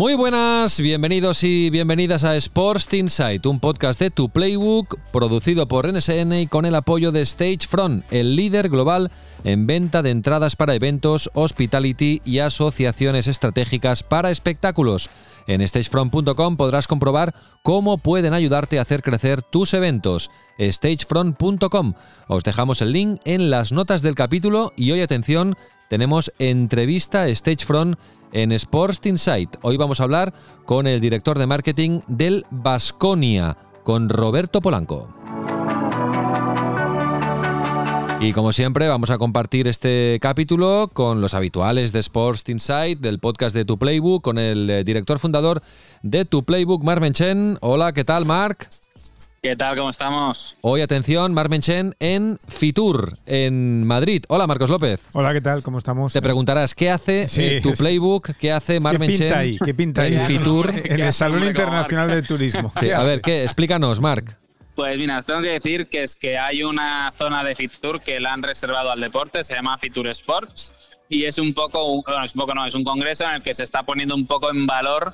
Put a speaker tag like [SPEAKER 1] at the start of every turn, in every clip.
[SPEAKER 1] Muy buenas, bienvenidos y bienvenidas a Sports Insight, un podcast de Tu Playbook producido por NSN y con el apoyo de Stagefront, el líder global en venta de entradas para eventos, hospitality y asociaciones estratégicas para espectáculos. En stagefront.com podrás comprobar cómo pueden ayudarte a hacer crecer tus eventos. stagefront.com. Os dejamos el link en las notas del capítulo y hoy atención, tenemos entrevista Stagefront en Sports Insight. Hoy vamos a hablar con el director de marketing del Basconia, con Roberto Polanco. Y como siempre, vamos a compartir este capítulo con los habituales de Sports Insight, del podcast de Tu Playbook, con el eh, director fundador de Tu Playbook, Mark Menchen. Hola, ¿qué tal, Mark?
[SPEAKER 2] ¿Qué tal? ¿Cómo estamos?
[SPEAKER 1] Hoy, atención, Mark Menchen en Fitur, en Madrid. Hola, Marcos López.
[SPEAKER 3] Hola, ¿qué tal? ¿Cómo estamos?
[SPEAKER 1] Te preguntarás, ¿qué hace eh, Tu Playbook? ¿Qué hace Mark
[SPEAKER 3] ¿Qué
[SPEAKER 1] Menchen
[SPEAKER 3] pinta ahí? ¿Qué pinta ahí?
[SPEAKER 1] en Fitur?
[SPEAKER 3] En el Salón Internacional de Turismo.
[SPEAKER 1] Sí, a ver, ¿qué? Explícanos, Mark.
[SPEAKER 2] Pues mira, os tengo que decir que es que hay una zona de Fitur que la han reservado al deporte, se llama Fitur Sports, y es un poco, bueno, es un poco no, es un congreso en el que se está poniendo un poco en valor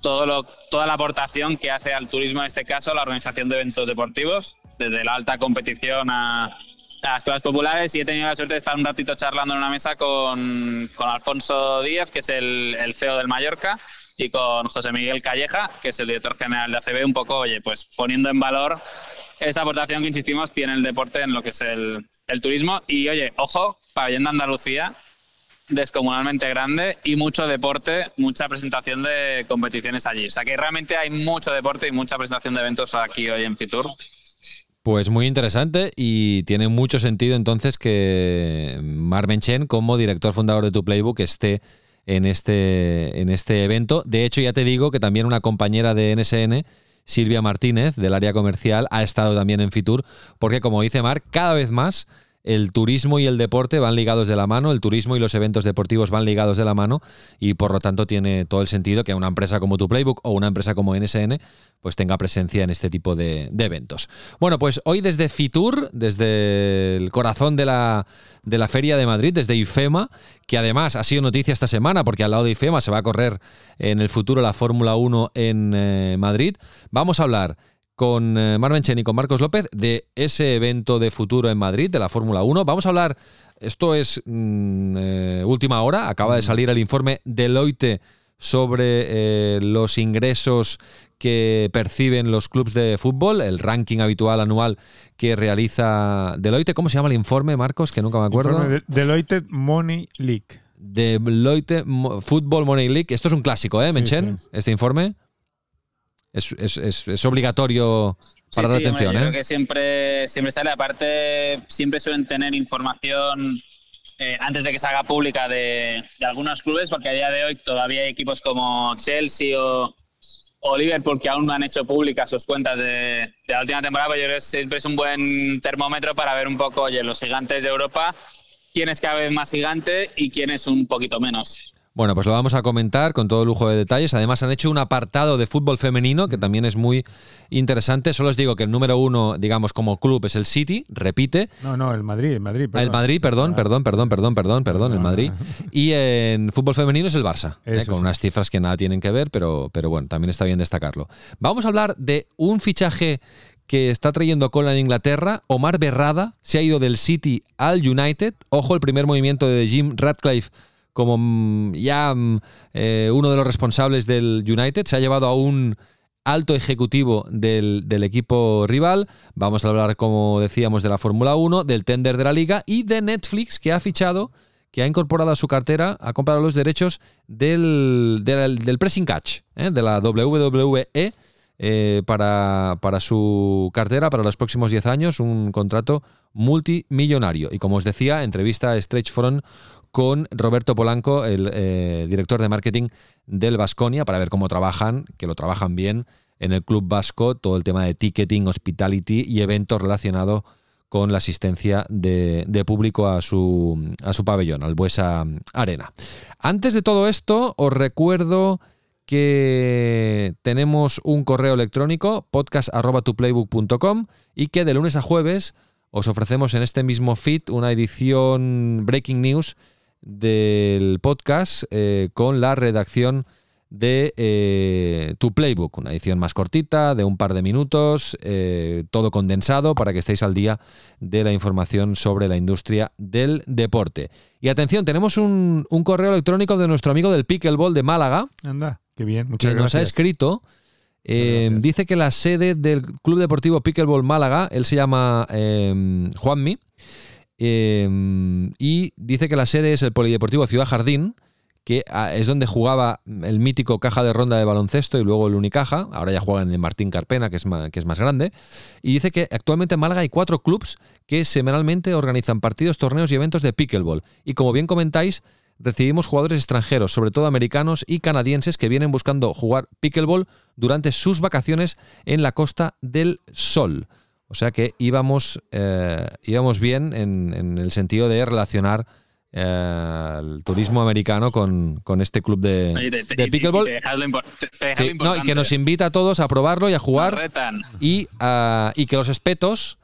[SPEAKER 2] todo lo, toda la aportación que hace al turismo, en este caso, la organización de eventos deportivos, desde la alta competición a, a las cosas populares. Y he tenido la suerte de estar un ratito charlando en una mesa con, con Alfonso Díaz, que es el, el CEO del Mallorca, y con José Miguel Calleja, que es el director general de ACB, un poco, oye, pues poniendo en valor esa aportación que insistimos tiene el deporte en lo que es el, turismo. Y oye, ojo, pabellón Andalucía, descomunalmente grande y mucho deporte, mucha presentación de competiciones allí. O sea que realmente hay mucho deporte y mucha presentación de eventos aquí hoy en Fitur.
[SPEAKER 1] Pues muy interesante y tiene mucho sentido entonces que Marvin Chen, como director fundador de Tu Playbook, esté en este, en este evento. De hecho, ya te digo que también una compañera de NSN, Silvia Martínez, del área comercial, ha estado también en Fitur, porque como dice Marc, cada vez más el turismo y el deporte van ligados de la mano, el turismo y los eventos deportivos van ligados de la mano y por lo tanto tiene todo el sentido que una empresa como tu Playbook o una empresa como NSN pues tenga presencia en este tipo de, eventos. Bueno, pues hoy desde Fitur, desde el corazón de la, de la Feria de Madrid, desde IFEMA, que además ha sido noticia esta semana porque al lado de IFEMA se va a correr en el futuro la Fórmula 1 en eh, Madrid, vamos a hablar con eh, Marvin Chen y con Marcos López de ese evento de futuro en Madrid, de la Fórmula 1. Vamos a hablar, esto es mm, eh, última hora, acaba de salir el informe Deloitte sobre eh, los ingresos que perciben los clubes de fútbol, el ranking habitual anual que realiza Deloitte. ¿Cómo se llama el informe, Marcos? Que nunca me acuerdo.
[SPEAKER 3] De- Deloitte Money League.
[SPEAKER 1] Deloitte Mo- Football Money League. Esto es un clásico, ¿eh,
[SPEAKER 3] Sí,
[SPEAKER 1] Menchen?
[SPEAKER 3] sí.
[SPEAKER 1] Este informe. Es, es- es- es obligatorio para
[SPEAKER 2] Sí,
[SPEAKER 1] dar
[SPEAKER 2] sí,
[SPEAKER 1] atención,
[SPEAKER 2] yo
[SPEAKER 1] ¿eh?
[SPEAKER 2] creo que siempre, siempre sale. Aparte, siempre suelen tener información eh, antes de que se haga pública de, de algunos clubes, porque a día de hoy todavía hay equipos como Chelsea o, o Liverpool que aún no han hecho públicas sus cuentas de, de la última temporada. Pero yo creo que siempre es un buen termómetro para ver un poco, oye, los gigantes de Europa, quién es cada vez más gigante y quién es un poquito menos.
[SPEAKER 1] Bueno, pues lo vamos a comentar con todo lujo de detalles. Además, han hecho un apartado de fútbol femenino que también es muy interesante. Solo os digo que el número uno, digamos, como club es el City, repite.
[SPEAKER 3] No, no, el Madrid, el Madrid.
[SPEAKER 1] El
[SPEAKER 3] perdón.
[SPEAKER 1] Madrid, perdón,
[SPEAKER 3] Ah,
[SPEAKER 1] perdón, perdón, perdón, perdón, perdón, el
[SPEAKER 3] no,
[SPEAKER 1] Madrid. Y en fútbol femenino es el Barça, ¿eh? Con unas cifras que nada tienen que ver, pero, pero bueno, también está bien destacarlo. Vamos a hablar de un fichaje que está trayendo cola en Inglaterra. Omar Berrada se ha ido del City al United. Ojo, el primer movimiento de Jim Radcliffe como mm, ya mm, eh, uno de los responsables del United. Se ha llevado a un alto ejecutivo del, del equipo rival. Vamos a hablar, como decíamos, de la Fórmula 1, del tender de la liga y de Netflix, que ha fichado, que ha incorporado a su cartera, ha comprado los derechos del, del, pressing catch, ¿eh? de la WWE. eh, para, para su cartera para los próximos 10 años, un contrato multimillonario. Y como os decía, entrevista a Stretch Front con Roberto Polanco, el eh, director de marketing del Vasconia, para ver cómo trabajan, que lo trabajan bien en el club vasco, todo el tema de ticketing, hospitality y eventos relacionados con la asistencia de, público a su, a su pabellón, al Buesa Arena. Antes de todo esto, os recuerdo que tenemos un correo electrónico podcast.tuplaybook.com y que de lunes a jueves os ofrecemos en este mismo feed una edición Breaking News del podcast eh, con la redacción de eh, tu playbook, una edición más cortita, de un par de minutos, eh, todo condensado para que estéis al día de la información sobre la industria del deporte. Y atención, tenemos un, un correo electrónico de nuestro amigo del Pickleball de Málaga,
[SPEAKER 3] Anda, qué bien. Muchas
[SPEAKER 1] que nos ha
[SPEAKER 3] gracias.
[SPEAKER 1] escrito.
[SPEAKER 3] gracias.
[SPEAKER 1] dice que la sede del Club Deportivo Pickleball Málaga, él se llama Juanmi, eh, y dice que la sede es el Polideportivo Ciudad Jardín, que ah, es donde jugaba el mítico caja de ronda de baloncesto y luego el Unicaja, ahora ya juega en el Martín Carpena, que es más, grande, y dice que actualmente en Málaga hay cuatro clubs que semanalmente organizan partidos, torneos y eventos de pickleball. Y como bien comentáis, recibimos jugadores extranjeros, sobre todo americanos y canadienses, que vienen buscando jugar pickleball durante sus vacaciones en la Costa del Sol. O sea que íbamos, eh, íbamos bien en, en el sentido de relacionar eh, el turismo americano con, con este club de,
[SPEAKER 2] Oye, te-
[SPEAKER 1] pickleball.
[SPEAKER 2] te te-
[SPEAKER 1] Sí, no, y que nos invita a todos a probarlo y a jugar y, ah, y que los espetos,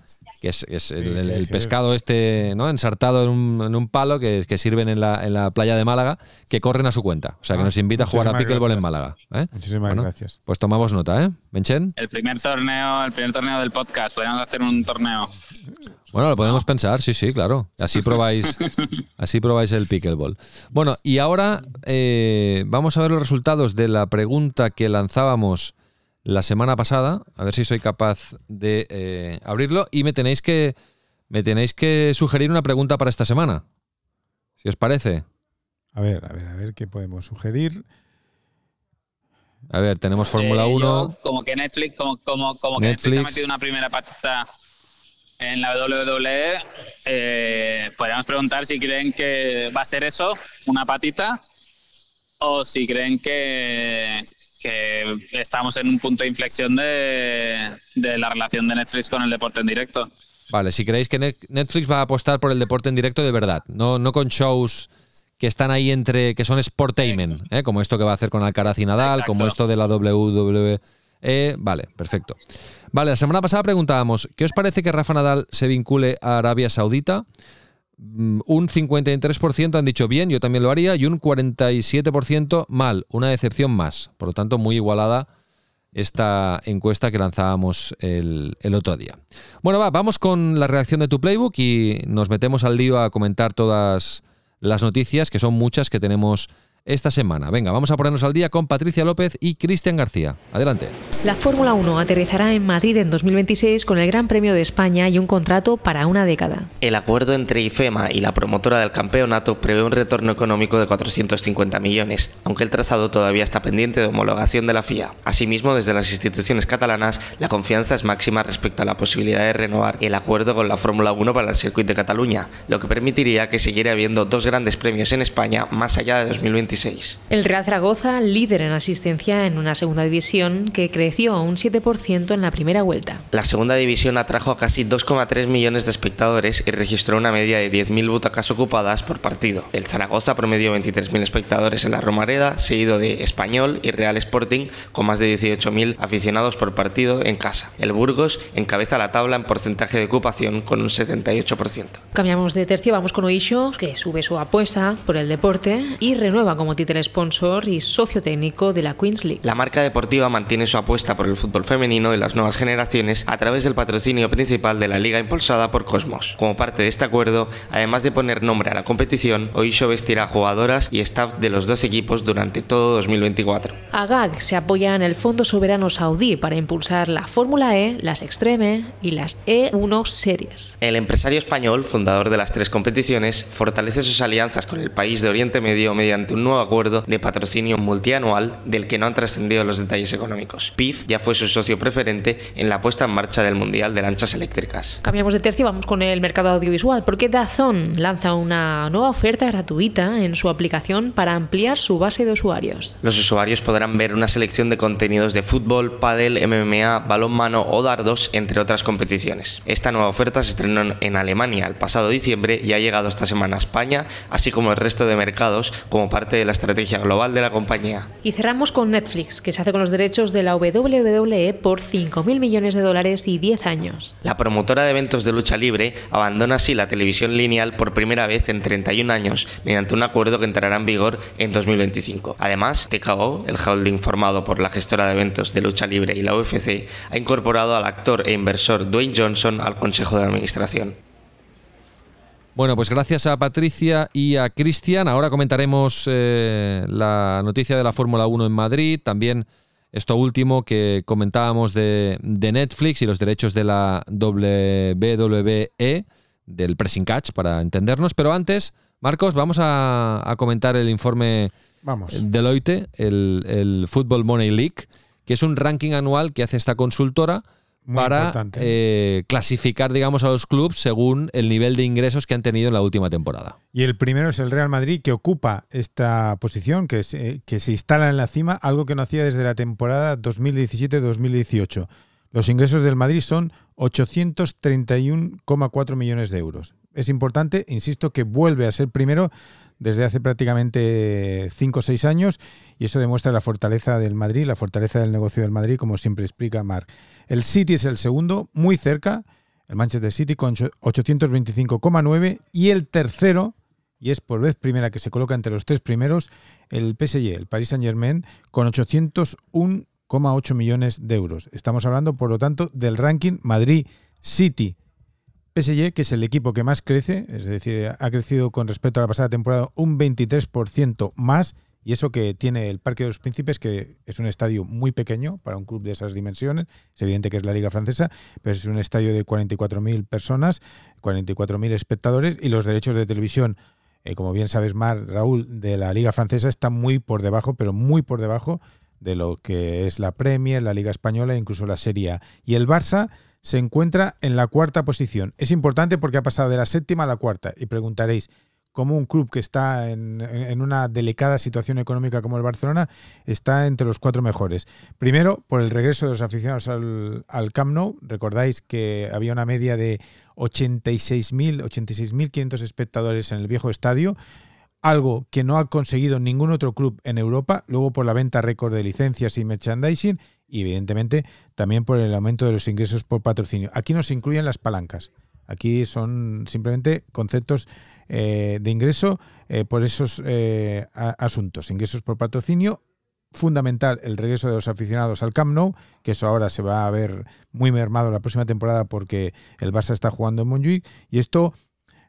[SPEAKER 1] que es, es el,
[SPEAKER 3] Sí,
[SPEAKER 1] el-
[SPEAKER 3] sí,
[SPEAKER 1] el
[SPEAKER 3] sí.
[SPEAKER 1] pescado este ¿no? ensartado en un, en un palo que, que sirven en la, en la playa de Málaga, que corren a su cuenta. O sea, que
[SPEAKER 3] Ah,
[SPEAKER 1] nos invita a jugar a pickleball en. Málaga. ¿eh?
[SPEAKER 3] Muchísimas
[SPEAKER 1] Bueno,
[SPEAKER 3] gracias.
[SPEAKER 1] Pues tomamos nota, ¿eh? Benchen.
[SPEAKER 2] El primer torneo, el primer torneo del podcast. Podríamos hacer un torneo.
[SPEAKER 1] Bueno, lo podemos pensar, sí, sí, claro. Así probáis, así probáis el pickleball. Bueno, y ahora eh, vamos a ver los resultados de la pregunta que lanzábamos la semana pasada. A ver si soy capaz de eh, abrirlo. Y me tenéis que me tenéis que sugerir una pregunta para esta semana. Si os parece.
[SPEAKER 3] A ver, a ver, a ver qué podemos sugerir.
[SPEAKER 1] A ver, tenemos Fórmula
[SPEAKER 2] Eh,
[SPEAKER 1] 1.
[SPEAKER 2] yo, como que Netflix, como, como, como que Netflix ha metido una primera patita en la WWE, eh, podríamos preguntar si creen que va a ser eso, una patita, o si creen que, que estamos en un punto de inflexión de, de la relación de Netflix con el deporte en directo.
[SPEAKER 1] Vale, si creéis que Net- Netflix va a apostar por el deporte en directo de verdad, no, no con shows que están ahí entre, que son sportainment, ¿eh? como esto que va a hacer con Alcaraz y Nadal,
[SPEAKER 2] Exacto.
[SPEAKER 1] como esto de la WWE. Vale, perfecto. Vale, la semana pasada preguntábamos, ¿qué os parece que Rafa Nadal se vincule a Arabia Saudita? Mm, Un 53% han dicho bien, yo también lo haría, y un 47% mal, una decepción más. Por lo tanto, muy igualada esta encuesta que lanzábamos el, el otro día. Bueno, va, vamos con la reacción de tu playbook y nos metemos al lío a comentar todas las noticias, que son muchas que tenemos esta semana. Venga, vamos a ponernos al día con Patricia López y Cristian García. Adelante.
[SPEAKER 4] La Fórmula 1 aterrizará en Madrid en 2026 con el Gran Premio de España y un contrato para una década.
[SPEAKER 5] El acuerdo entre IFEMA y la promotora del campeonato prevé un retorno económico de 450 millones, aunque el trazado todavía está pendiente de homologación de la FIA. Asimismo, desde las instituciones catalanas, la confianza es máxima respecto a la posibilidad de renovar el acuerdo con la Fórmula 1 para el circuito de Cataluña, lo que permitiría que siguiera habiendo dos grandes premios en España más allá de 2026.
[SPEAKER 4] El Real Zaragoza, líder en asistencia en una segunda división que creció a un 7% en la primera vuelta.
[SPEAKER 5] La segunda división atrajo a casi 2,3 millones de espectadores y registró una media de 10.000 butacas ocupadas por partido. El Zaragoza promedió 23.000 espectadores en la Romareda, seguido de Español y Real Sporting, con más de 18.000 aficionados por partido en casa. El Burgos encabeza la tabla en porcentaje de ocupación con un 78%.
[SPEAKER 4] Cambiamos de tercio, vamos con Oisho, que sube su apuesta por el deporte y renueva como título sponsor y socio técnico de la Queens League.
[SPEAKER 5] La marca deportiva mantiene su apuesta por el fútbol femenino y las nuevas generaciones a través del patrocinio principal de la liga impulsada por Cosmos. Como parte de este acuerdo, además de poner nombre a la competición, Oisho vestirá jugadoras y staff de los dos equipos durante todo 2024.
[SPEAKER 4] AGAG se apoya en el Fondo Soberano Saudí para impulsar la Fórmula E, las Extreme y las E1 Series.
[SPEAKER 5] El empresario español, fundador de las tres competiciones, fortalece sus alianzas con el país de Oriente Medio mediante un nuevo nuevo acuerdo de patrocinio multianual del que no han trascendido los detalles económicos. PIF ya fue su socio preferente en la puesta en marcha del Mundial de Lanchas Eléctricas.
[SPEAKER 4] Cambiamos de tercio y vamos con el mercado audiovisual, porque Dazón lanza una nueva oferta gratuita en su aplicación para ampliar su base de usuarios.
[SPEAKER 5] Los usuarios podrán ver una selección de contenidos de fútbol, pádel, MMA, balonmano o dardos, entre otras competiciones. Esta nueva oferta se estrenó en Alemania el pasado diciembre y ha llegado esta semana a España, así como el resto de mercados, como parte de la estrategia global de la compañía.
[SPEAKER 4] Y cerramos con Netflix, que se hace con los derechos de la WWE por 5.000 millones de dólares y 10 años.
[SPEAKER 5] La promotora de eventos de lucha libre abandona así la televisión lineal por primera vez en 31 años, mediante un acuerdo que entrará en vigor en 2025. Además, TKO, el holding formado por la gestora de eventos de lucha libre y la UFC, ha incorporado al actor e inversor Dwayne Johnson al Consejo de Administración.
[SPEAKER 1] Bueno, pues gracias a Patricia y a Cristian. Ahora comentaremos eh, la noticia de la Fórmula 1 en Madrid, también esto último que comentábamos de, de, Netflix y los derechos de la WWE, del pressing catch, para entendernos. Pero antes, Marcos, vamos a, a comentar el informe
[SPEAKER 3] Vamos.
[SPEAKER 1] Deloitte, el, el Football Money League, que es un ranking anual que hace esta consultora
[SPEAKER 3] Muy
[SPEAKER 1] para eh, clasificar, digamos, a los clubes según el nivel de ingresos que han tenido en la última temporada.
[SPEAKER 3] Y el primero es el Real Madrid, que ocupa esta posición, que, se- que se instala en la cima, algo que no hacía desde la temporada 2017-2018. Los ingresos del Madrid son 831,4 millones de euros. Es importante, insisto, que vuelve a ser primero desde hace prácticamente 5 o 6 años y eso demuestra la fortaleza del Madrid, la fortaleza del negocio del Madrid, como siempre explica Marc. El City es el segundo, muy cerca, el Manchester City con ocho- 825,9 y el tercero, y es por vez primera que se coloca entre los tres primeros, el PSG, el Paris Saint-Germain, con 801,8 millones de euros. Estamos hablando, por lo tanto, del ranking Madrid-City. PSG, que es el equipo que más crece, es decir, ha crecido con respecto a la pasada temporada un 23% más, y eso que tiene el Parque de los Príncipes, que es un estadio muy pequeño para un club de esas dimensiones, es evidente que es la Liga Francesa, pero es un estadio de 44.000 personas, 44.000 espectadores, y los derechos de televisión, eh, como bien sabes, Mar, Raúl, de la Liga Francesa están muy por debajo, pero muy por debajo de lo que es la Premier, la Liga Española e incluso la Serie A. Y el Barça se encuentra en la cuarta posición. Es importante porque ha pasado de la séptima a la cuarta. Y preguntaréis, ¿cómo un club que está en, en una delicada situación económica como el Barcelona está entre los cuatro mejores? Primero, por el regreso de los aficionados al, al Camp Nou. Recordáis que había una media de 86.000, 86.500 espectadores en el viejo estadio algo que no ha conseguido ningún otro club en Europa, luego por la venta récord de licencias y merchandising y evidentemente también por el aumento de los ingresos por patrocinio. Aquí no se incluyen las palancas, aquí son simplemente conceptos eh, de ingreso eh, por esos eh, asuntos, ingresos por patrocinio. Fundamental el regreso de los aficionados al Camp Nou, que eso ahora se va a ver muy mermado la próxima temporada porque el Barça está jugando en Montjuic y esto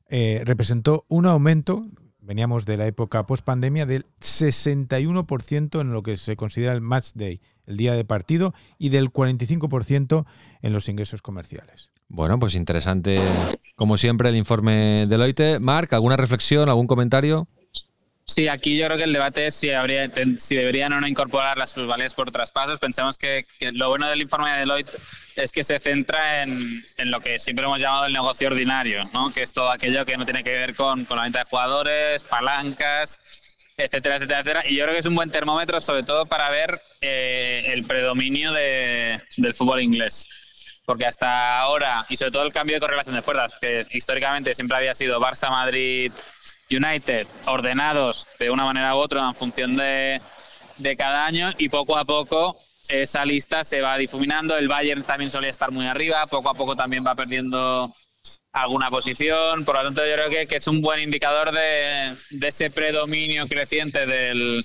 [SPEAKER 3] eh, representó un aumento, veníamos de la época post pandemia, del 61% en lo que se considera el match day, el día de partido, y del 45% en los ingresos comerciales.
[SPEAKER 1] Bueno, pues interesante, como siempre, el informe Deloitte. Marc, ¿alguna reflexión, algún comentario?
[SPEAKER 2] Sí, aquí yo creo que el debate es si, habría, si deberían o no incorporar las plusvalías por traspasos. Pensamos que, lo bueno del informe de Deloitte es que se centra en, en lo que siempre hemos llamado el negocio ordinario, ¿no? que es todo aquello que no tiene que ver con, con la venta de jugadores, palancas, etcétera, etcétera, etcétera. Y yo creo que es un buen termómetro, sobre todo para ver eh, el predominio de- del fútbol inglés. Porque hasta ahora, y sobre todo el cambio de correlación de fuerzas, que históricamente siempre había sido Barça, Madrid, United, ordenados de una manera u otra en función de, de cada año, y poco a poco esa lista se va difuminando. El Bayern también solía estar muy arriba, poco a poco también va perdiendo alguna posición. Por lo tanto, yo creo que, que es un buen indicador de, de ese predominio creciente del,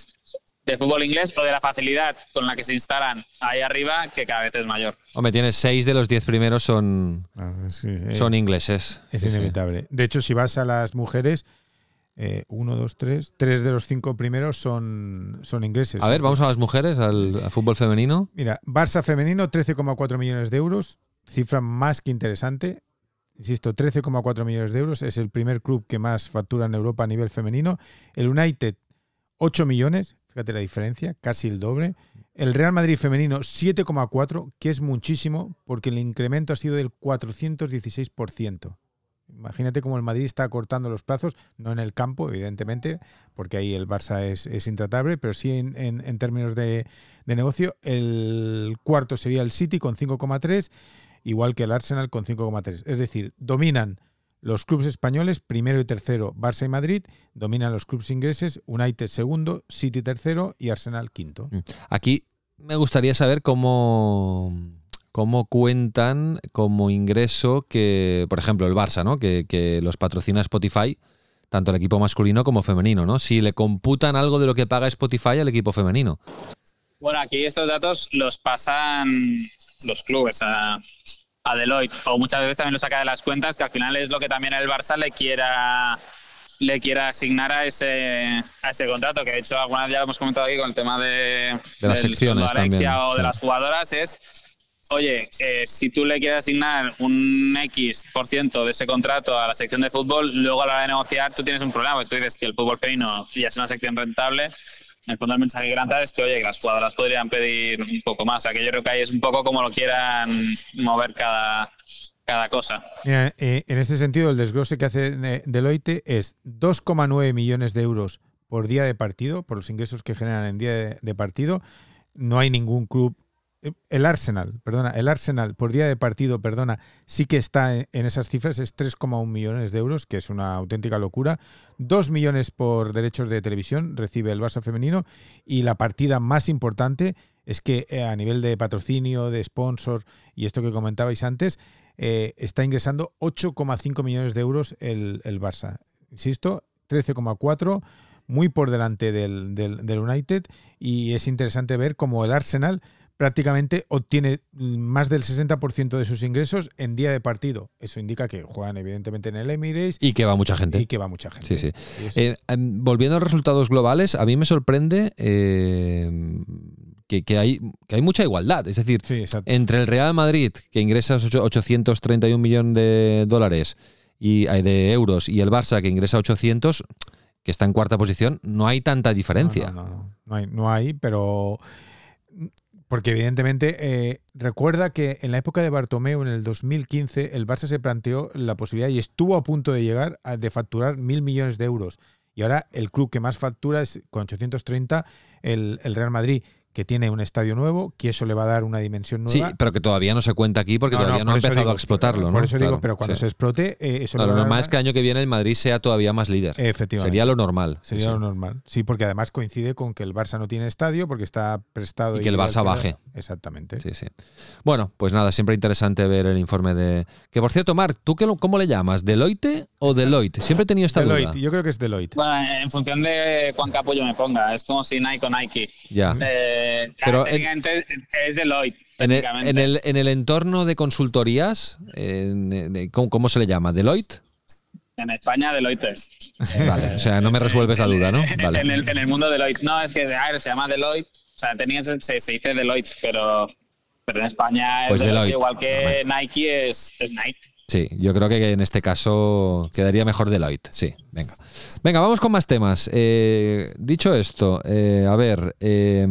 [SPEAKER 2] del fútbol inglés o de la facilidad con la que se instalan ahí arriba, que cada vez es mayor.
[SPEAKER 1] Hombre, tienes seis de los diez primeros son,
[SPEAKER 3] Ah, sí, eh,
[SPEAKER 1] son ingleses.
[SPEAKER 3] es
[SPEAKER 1] Sí, sí.
[SPEAKER 3] inevitable. De hecho, si vas a las mujeres, eh, uno, dos, tres, tres de los cinco primeros son, son ingleses.
[SPEAKER 1] A ver, vamos a las mujeres, al, al fútbol femenino.
[SPEAKER 3] Mira, Barça femenino, 13,4 millones de euros, cifra más que interesante. Insisto, 13,4 millones de euros. Es el primer club que más factura en Europa a nivel femenino. El United, 8 millones, fíjate la diferencia, casi el doble. El Real Madrid femenino 7,4, que es muchísimo porque el incremento ha sido del 416%. Imagínate cómo el Madrid está cortando los plazos, no en el campo, evidentemente, porque ahí el Barça es, intratable, pero sí en, términos de, negocio. El cuarto sería el City con 5,3, igual que el Arsenal con 5,3. Es decir, dominan los clubes españoles, primero y tercero, Barça y Madrid, dominan los clubes ingleses, United segundo, City tercero y Arsenal quinto.
[SPEAKER 1] Mm. Aquí me gustaría saber cómo cómo cuentan como ingreso que, por ejemplo, el Barça, ¿no? Que, los patrocina Spotify, tanto el equipo masculino como femenino, ¿no? Si le computan algo de lo que paga Spotify al equipo femenino.
[SPEAKER 2] Bueno, aquí estos datos los pasan los clubes a, Deloitte, o muchas veces también lo saca de las cuentas, que al final es lo que también el Barça le quiera le quiera asignar a ese, a ese contrato, que de hecho alguna vez ya lo hemos comentado aquí con el tema de,
[SPEAKER 1] de las secciones también,
[SPEAKER 2] o de las jugadoras, es oye, eh, si tú le quieres asignar un X por ciento de ese contrato a la sección de fútbol, luego a la hora de negociar tú tienes un problema. Tú dices que el fútbol femenino ya es una sección rentable. En el fondo el mensaje grande es que, oye, que las jugadoras podrían pedir un poco más. O que yo creo que ahí es un poco como lo quieran mover cada, cada cosa.
[SPEAKER 3] Eh, en este sentido, el desglose que hace Deloitte es 2,9 millones de euros por día de partido, por los ingresos que generan en día de partido. No hay ningún club el Arsenal, perdona, el Arsenal por día de partido, perdona, sí que está en esas cifras, es 3,1 millones de euros, que es una auténtica locura. 2 millones por derechos de televisión recibe el Barça femenino y la partida más importante es que eh, a nivel de patrocinio, de sponsor y esto que comentabais antes, eh, está ingresando 8,5 millones de euros el, el Barça. Insisto, 13,4 muy por delante del, del, del United y es interesante ver cómo el Arsenal prácticamente obtiene más del 60% de sus ingresos en día de partido. Eso indica que juegan evidentemente en el Emirates.
[SPEAKER 1] Y que va mucha gente.
[SPEAKER 3] Y que va mucha gente.
[SPEAKER 1] Sí, sí. Eh, em, volviendo a los resultados globales, a mí me sorprende eh, que, hay, que hay mucha igualdad. Es decir, entre el Real Madrid, que ingresa 831 millones de dólares y eh, de euros, y el Barça, que ingresa 800 que está en cuarta posición, no hay tanta diferencia.
[SPEAKER 3] No, no, no, no hay, no hay, pero porque evidentemente eh, recuerda que en la época de Bartomeu, en el 2015, el Barça se planteó la posibilidad y estuvo a punto de llegar a de facturar mil millones de euros. Y ahora el club que más factura es con 830 el, el Real Madrid que tiene un estadio nuevo, que eso le va a dar una dimensión nueva.
[SPEAKER 1] Sí, pero que todavía no se cuenta aquí porque todavía no, ha empezado a explotarlo.
[SPEAKER 3] Por eso digo, pero cuando se explote, eh, eso
[SPEAKER 1] Lo normal es que el año que viene el Madrid sea todavía más líder.
[SPEAKER 3] Efectivamente.
[SPEAKER 1] Sería lo normal.
[SPEAKER 3] Sería lo normal. Sí, porque además coincide con que el Barça no tiene estadio porque está prestado.
[SPEAKER 1] Y, que el Barça baje.
[SPEAKER 3] Exactamente.
[SPEAKER 1] Sí, sí. Bueno, pues nada, siempre interesante ver el informe de. Que por cierto, Marc, ¿tú qué, cómo le llamas? ¿Deloitte o Deloitte? Siempre he tenido esta
[SPEAKER 3] Deloitte, yo creo que es Deloitte.
[SPEAKER 2] Bueno, en función de cuán capullo me ponga. Es como si Nike o Nike.
[SPEAKER 1] Ya.
[SPEAKER 2] Eh, pero es Deloitte.
[SPEAKER 1] En el, en, el, entorno de consultorías, ¿cómo, se le llama? ¿Deloitte?
[SPEAKER 2] En España, Deloitte.
[SPEAKER 1] Vale, o sea, no me resuelves la duda, ¿no? Vale.
[SPEAKER 2] En, el, en el mundo Deloitte. No, es que se llama Deloitte. O sea, tenía, se, se dice Deloitte, pero, pero en España,
[SPEAKER 1] pues Deloitte,
[SPEAKER 2] igual que Nike, es, es Nike.
[SPEAKER 1] Sí, yo creo que en este caso quedaría mejor Deloitte. Sí, venga. Venga, vamos con más temas. Eh, dicho esto, eh, a ver, eh,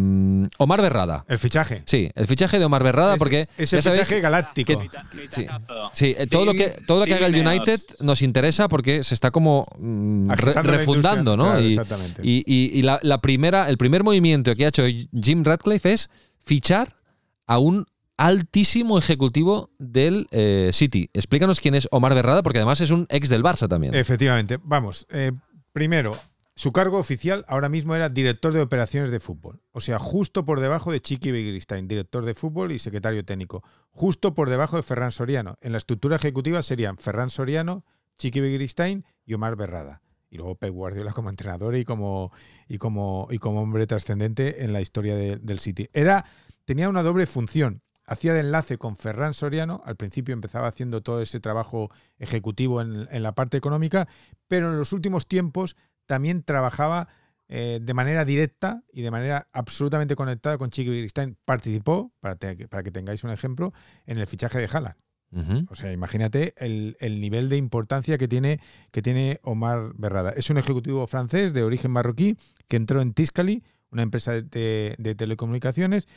[SPEAKER 1] Omar Berrada.
[SPEAKER 3] El fichaje.
[SPEAKER 1] Sí, el fichaje de Omar Berrada, porque.
[SPEAKER 3] Es el fichaje galáctico.
[SPEAKER 1] sí, todo, lo que, todo lo que haga el United nos interesa porque se está como mm, refundando, ¿no?
[SPEAKER 3] y, exactamente.
[SPEAKER 1] Y, la, la primera, el primer movimiento que ha hecho Jim Radcliffe es fichar a un altísimo ejecutivo del eh, City. Explícanos quién es Omar Berrada, porque además es un ex del Barça también.
[SPEAKER 3] Efectivamente. Vamos, eh, primero, su cargo oficial ahora mismo era director de operaciones de fútbol. O sea, justo por debajo de Chiqui Begristain, director de fútbol y secretario técnico. Justo por debajo de Ferran Soriano. En la estructura ejecutiva serían Ferran Soriano, Chiqui Begristain y Omar Berrada. Y luego Pep Guardiola como entrenador y como, y como, y como hombre trascendente en la historia del City. Era, tenía una doble función hacía de enlace con Ferran Soriano, al principio empezaba haciendo todo ese trabajo ejecutivo en, la parte económica, pero en los últimos tiempos también trabajaba eh, de manera directa y de manera absolutamente conectada con Chiqui Wittgenstein. Participó, para, para, que tengáis un ejemplo, en el fichaje de Haaland. O sea, imagínate el, el nivel de importancia que tiene, que tiene Omar Berrada. Es un ejecutivo francés de origen marroquí que entró en Tiscali, una empresa de, de- de telecomunicaciones,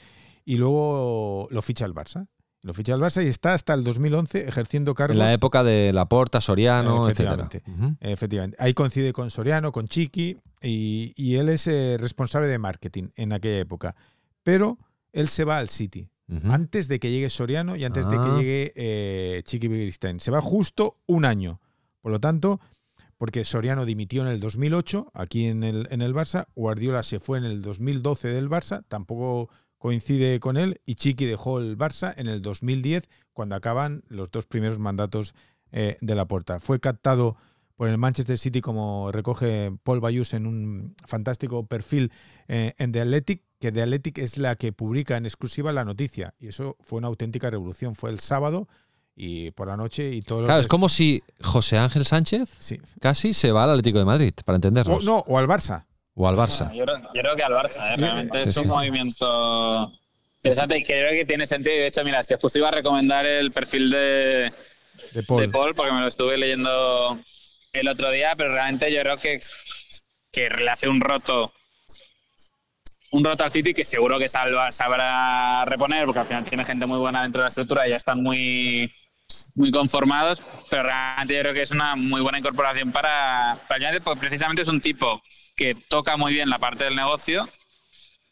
[SPEAKER 3] y luego lo ficha el Barça. Lo ficha el Barça y está hasta el 2011 ejerciendo cargos.
[SPEAKER 1] En la época de Laporta, Soriano, etcétera.
[SPEAKER 3] Efectivamente. Efectivamente. Ahí coincide con Soriano, con Chiqui, y, y él es eh, responsable de marketing en aquella época. Pero él se va al City, antes de que llegue Soriano y antes de que
[SPEAKER 1] Ah.
[SPEAKER 3] llegue eh, Chiqui Begiristain. Se va justo un año. Por lo tanto, porque Soriano dimitió en el 2008 aquí en el, en el Barça, Guardiola se fue en el 2012 del Barça, tampoco coincide con él, y Chiqui dejó el Barça en el 2010 cuando acaban los dos primeros mandatos eh, de la puerta. Fue captado por el Manchester City, como recoge Paul Bayus en un fantástico perfil eh, en The Athletic, que The Athletic es la que publica en exclusiva la noticia. Y eso fue una auténtica revolución. Fue el sábado y por la noche y todo
[SPEAKER 1] Claro, es como si José Ángel Sánchez
[SPEAKER 3] Sí.
[SPEAKER 1] casi se va al Atlético de Madrid, para
[SPEAKER 3] O,
[SPEAKER 1] entendernos.
[SPEAKER 3] no, o al Barça.
[SPEAKER 1] O al Barça.
[SPEAKER 2] Yo creo, yo creo que al Barça, ¿eh? realmente
[SPEAKER 1] Sí,
[SPEAKER 2] es un
[SPEAKER 1] sí.
[SPEAKER 2] movimiento interesante y creo que tiene sentido. Y de hecho, mira, es que justo iba a recomendar el perfil de,
[SPEAKER 3] De Paul.
[SPEAKER 2] de Paul porque me lo estuve leyendo el otro día, pero realmente yo creo que, que le hace un roto un roto al City que seguro que salva, sabrá reponer porque al final tiene gente muy buena dentro de la estructura y ya están muy muy conformados, pero realmente yo creo que es una muy buena incorporación para, para el United porque precisamente es un tipo que toca muy bien la parte del negocio,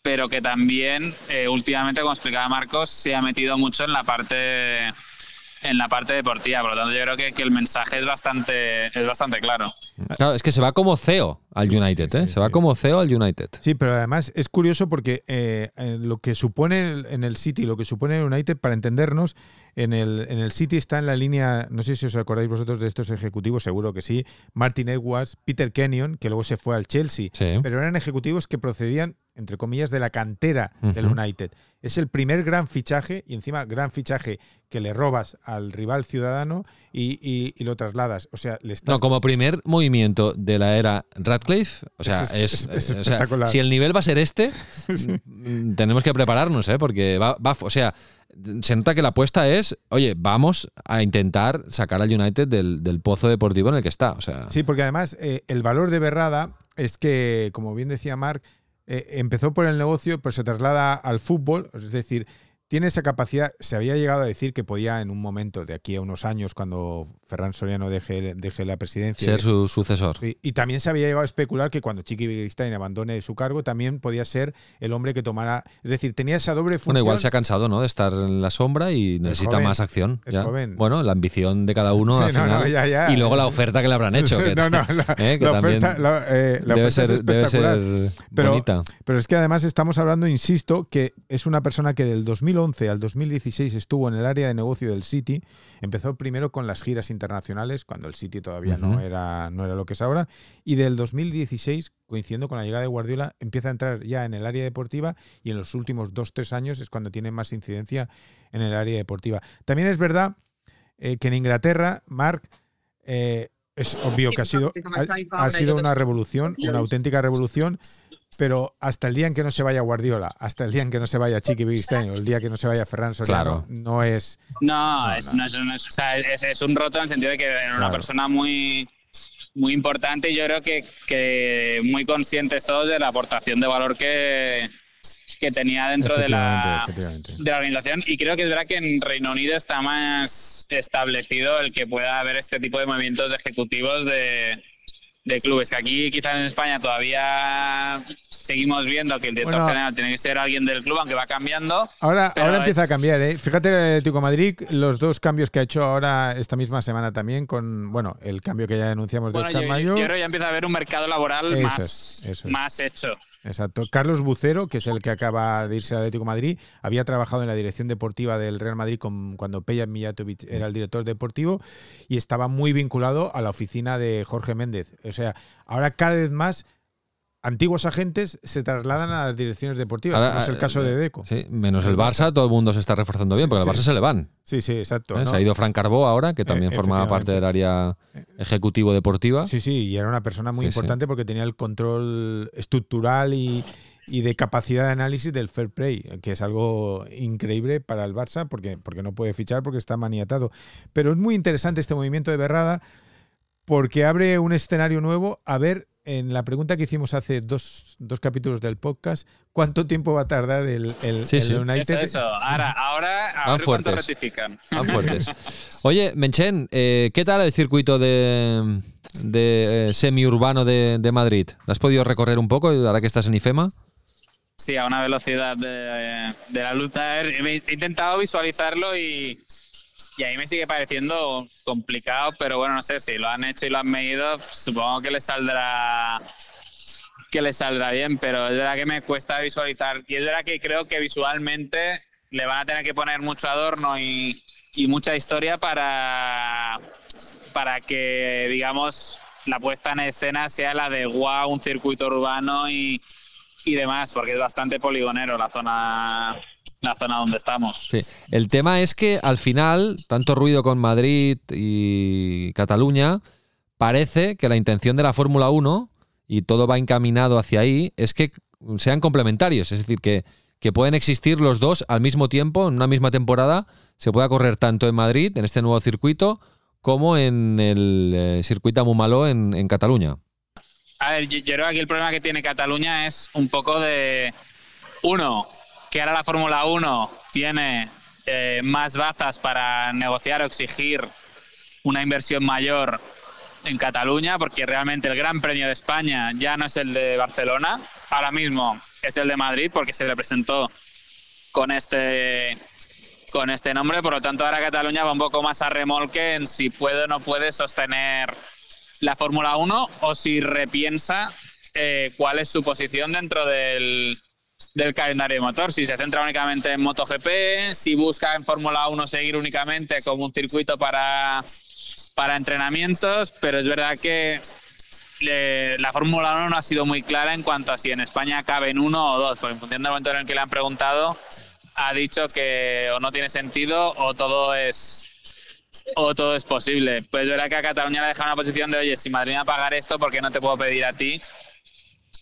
[SPEAKER 2] pero que también eh, últimamente, como explicaba Marcos, se ha metido mucho en la parte en la parte deportiva. Por lo tanto, yo creo que, que el mensaje es bastante, es bastante claro.
[SPEAKER 1] Claro, es que se va como CEO al
[SPEAKER 3] Sí,
[SPEAKER 1] United,
[SPEAKER 3] sí,
[SPEAKER 1] ¿eh?
[SPEAKER 3] sí,
[SPEAKER 1] se va como CEO al United.
[SPEAKER 3] Sí, pero además es curioso porque eh, eh, lo que supone en el City, lo que supone el United, para entendernos, en el, en el City está en la línea, no sé si os acordáis vosotros de estos ejecutivos, seguro que sí, Martin Edwards, Peter Kenyon, que luego se fue al Chelsea,
[SPEAKER 1] Sí.
[SPEAKER 3] pero eran ejecutivos que procedían, entre comillas, de la cantera del. United. Es el primer gran fichaje, y encima gran fichaje que le robas al rival ciudadano y, y- y lo trasladas. O sea, le estás
[SPEAKER 1] No, como primer movimiento de la era Radcliffe, o sea,
[SPEAKER 3] Es-
[SPEAKER 1] es,
[SPEAKER 3] es- es
[SPEAKER 1] o sea,
[SPEAKER 3] espectacular.
[SPEAKER 1] si el nivel va a ser este, mm, tenemos que prepararnos, ¿eh? porque va, va- o sea, se nota que la apuesta es, oye, vamos a intentar sacar al United del, del pozo deportivo en el que está. O sea,
[SPEAKER 3] Sí, porque además eh, el valor de Berrada es que, como bien decía Marc, eh, empezó por el negocio, pero se traslada al fútbol, es decir, tiene esa capacidad, se había llegado a decir que podía en un momento, de aquí a unos años, cuando Ferran Soriano deje, deje la presidencia,
[SPEAKER 1] ser su sucesor.
[SPEAKER 3] Y también se había llegado a especular que cuando Chiqui Begiristain abandone su cargo, también podía ser el hombre que tomara. Es decir, tenía esa doble función.
[SPEAKER 1] Bueno, igual se ha cansado, ¿no? De estar en la sombra y necesita
[SPEAKER 3] joven,
[SPEAKER 1] más acción.
[SPEAKER 3] es
[SPEAKER 1] ya.
[SPEAKER 3] joven.
[SPEAKER 1] Bueno, la ambición de cada uno
[SPEAKER 3] Sí,
[SPEAKER 1] al
[SPEAKER 3] no,
[SPEAKER 1] final.
[SPEAKER 3] no, ya, ya.
[SPEAKER 1] Y luego la oferta que le habrán hecho. que-
[SPEAKER 3] no, no, la,
[SPEAKER 1] ¿eh? que
[SPEAKER 3] la oferta, la, eh, la
[SPEAKER 1] debe,
[SPEAKER 3] oferta
[SPEAKER 1] ser,
[SPEAKER 3] es
[SPEAKER 1] debe ser
[SPEAKER 3] Pero-
[SPEAKER 1] bonita.
[SPEAKER 3] Pero es que además estamos hablando, insisto, que es una persona que del 2011 al 2016 estuvo en el área de negocio del City. Empezó primero con las giras internacionales, cuando el City todavía no, era, no era lo que es ahora. Y del 2016, coincidiendo con la llegada de Guardiola, empieza a entrar ya en el área deportiva y en los últimos dos, tres años es cuando tiene más incidencia en el área deportiva. También es verdad eh, que en Inglaterra, Mark, eh, es obvio que ha sido, ha, ha sido una revolución, una auténtica revolución, pero hasta el día en que no se vaya Guardiola, hasta el día en que no se vaya Chiqui Begiristain o el día que no se vaya Ferran Soriano,
[SPEAKER 1] Claro.
[SPEAKER 3] no es...
[SPEAKER 2] No,
[SPEAKER 3] No,
[SPEAKER 2] es,
[SPEAKER 3] no.
[SPEAKER 2] es, no es- o sea, es- es un roto en el sentido de que era una
[SPEAKER 3] Claro.
[SPEAKER 2] persona muy, muy importante y yo creo que, que muy conscientes todos de la aportación de valor que, que tenía dentro de la, de la organización y creo que es verdad que en Reino Unido está más establecido el que pueda haber este tipo de movimientos de ejecutivos de, de clubes. Que aquí quizás en España todavía seguimos viendo que el director
[SPEAKER 3] Bueno.
[SPEAKER 2] general tiene que ser alguien del club, aunque va cambiando.
[SPEAKER 3] Ahora, ahora empieza
[SPEAKER 2] es-
[SPEAKER 3] a cambiar, ¿eh? Fíjate Atlético Madrid, los dos cambios que ha hecho ahora esta misma semana también, con, bueno, el cambio que ya denunciamos de
[SPEAKER 2] Bueno,
[SPEAKER 3] Oscar
[SPEAKER 2] yo,
[SPEAKER 3] Mayo.
[SPEAKER 2] yo creo que ya empieza a haber un mercado laboral
[SPEAKER 3] Eso
[SPEAKER 2] más,
[SPEAKER 3] es.
[SPEAKER 2] más hecho.
[SPEAKER 3] Exacto. Carlos Bucero, que es el que acaba de irse al Atlético Madrid, había trabajado en la dirección deportiva del Real Madrid cuando Peja Mijatovic era el director deportivo y estaba muy vinculado a la oficina de Jorge Méndez. O sea, ahora cada vez más antiguos agentes se trasladan a las direcciones deportivas,
[SPEAKER 1] Ahora,
[SPEAKER 3] como es el
[SPEAKER 1] eh,
[SPEAKER 3] caso de Deco.
[SPEAKER 1] Sí, menos el Barça, todo el mundo se está reforzando bien,
[SPEAKER 3] Sí,
[SPEAKER 1] porque al
[SPEAKER 3] sí.
[SPEAKER 1] Barça se le van.
[SPEAKER 3] Sí, sí, exacto.
[SPEAKER 1] ¿eh?
[SPEAKER 3] ¿no?
[SPEAKER 1] Se ha ido Frank Carbó ahora, que también
[SPEAKER 3] Eh,
[SPEAKER 1] formaba parte del área ejecutivo deportiva.
[SPEAKER 3] Sí, sí, y era una persona muy
[SPEAKER 1] sí.
[SPEAKER 3] importante porque tenía el control estructural y, y de capacidad de análisis del fair play, que es algo increíble para el Barça porque, porque no puede fichar porque está maniatado. Pero es muy interesante este movimiento de Berrada porque abre un escenario nuevo a ver en la pregunta que hicimos hace dos, dos capítulos del podcast, ¿cuánto tiempo va a tardar el, el,
[SPEAKER 1] Sí, sí.
[SPEAKER 3] United?
[SPEAKER 2] Eso, eso. Ahora, ahora a
[SPEAKER 1] Van
[SPEAKER 2] ver cuánto
[SPEAKER 1] fuertes.
[SPEAKER 2] rectifican.
[SPEAKER 1] Van fuertes. Oye, Menchen, eh, ¿qué tal el circuito de, de eh, semiurbano de, de Madrid? ¿Lo has podido recorrer un poco ahora que estás en IFEMA?
[SPEAKER 2] Sí, a una velocidad de, de la luz. He intentado visualizarlo y, y a mí me sigue pareciendo complicado, pero bueno, no sé si lo han hecho y lo han medido, supongo que les saldrá que les saldrá bien, pero es verdad que me cuesta visualizar y es verdad que creo que visualmente le van a tener que poner mucho adorno y, mucha historia para para que digamos la puesta en escena sea la de wow, un circuito urbano y, y demás, porque es bastante poligonero la zona la zona donde estamos.
[SPEAKER 1] Sí. El tema es que al final, tanto ruido con Madrid y Cataluña, parece que la intención de la Fórmula 1, y todo va encaminado hacia ahí, es que sean complementarios. Es decir, que, que pueden existir los dos al mismo tiempo, en una misma temporada, se pueda correr tanto en Madrid, en este nuevo circuito, como en el eh, circuito Mumaló en, en Cataluña.
[SPEAKER 2] A ver, yo, yo creo que aquí el problema que tiene Cataluña es un poco de. Uno, que ahora la Fórmula 1 tiene eh, más bazas para negociar o exigir una inversión mayor en Cataluña, porque realmente el Gran Premio de España ya no es el de Barcelona, ahora mismo es el de Madrid, porque se representó con este con este nombre, por lo tanto ahora Cataluña va un poco más a remolque en si puede o no puede sostener la Fórmula 1 o si repiensa eh, cuál es su posición dentro del, del calendario de motor. Si se centra únicamente en MotoGP, si busca en Fórmula 1 seguir únicamente como un circuito para, para entrenamientos, pero es verdad que eh, la Fórmula 1 no ha sido muy clara en cuanto a si en España caben uno o dos, porque en función del momento en el que le han preguntado, ha dicho que o no tiene sentido o todo es o todo es posible. Pues es verdad que a Cataluña le deja una posición de, oye, si Madrid va a pagar esto, ¿por qué no te puedo pedir a ti?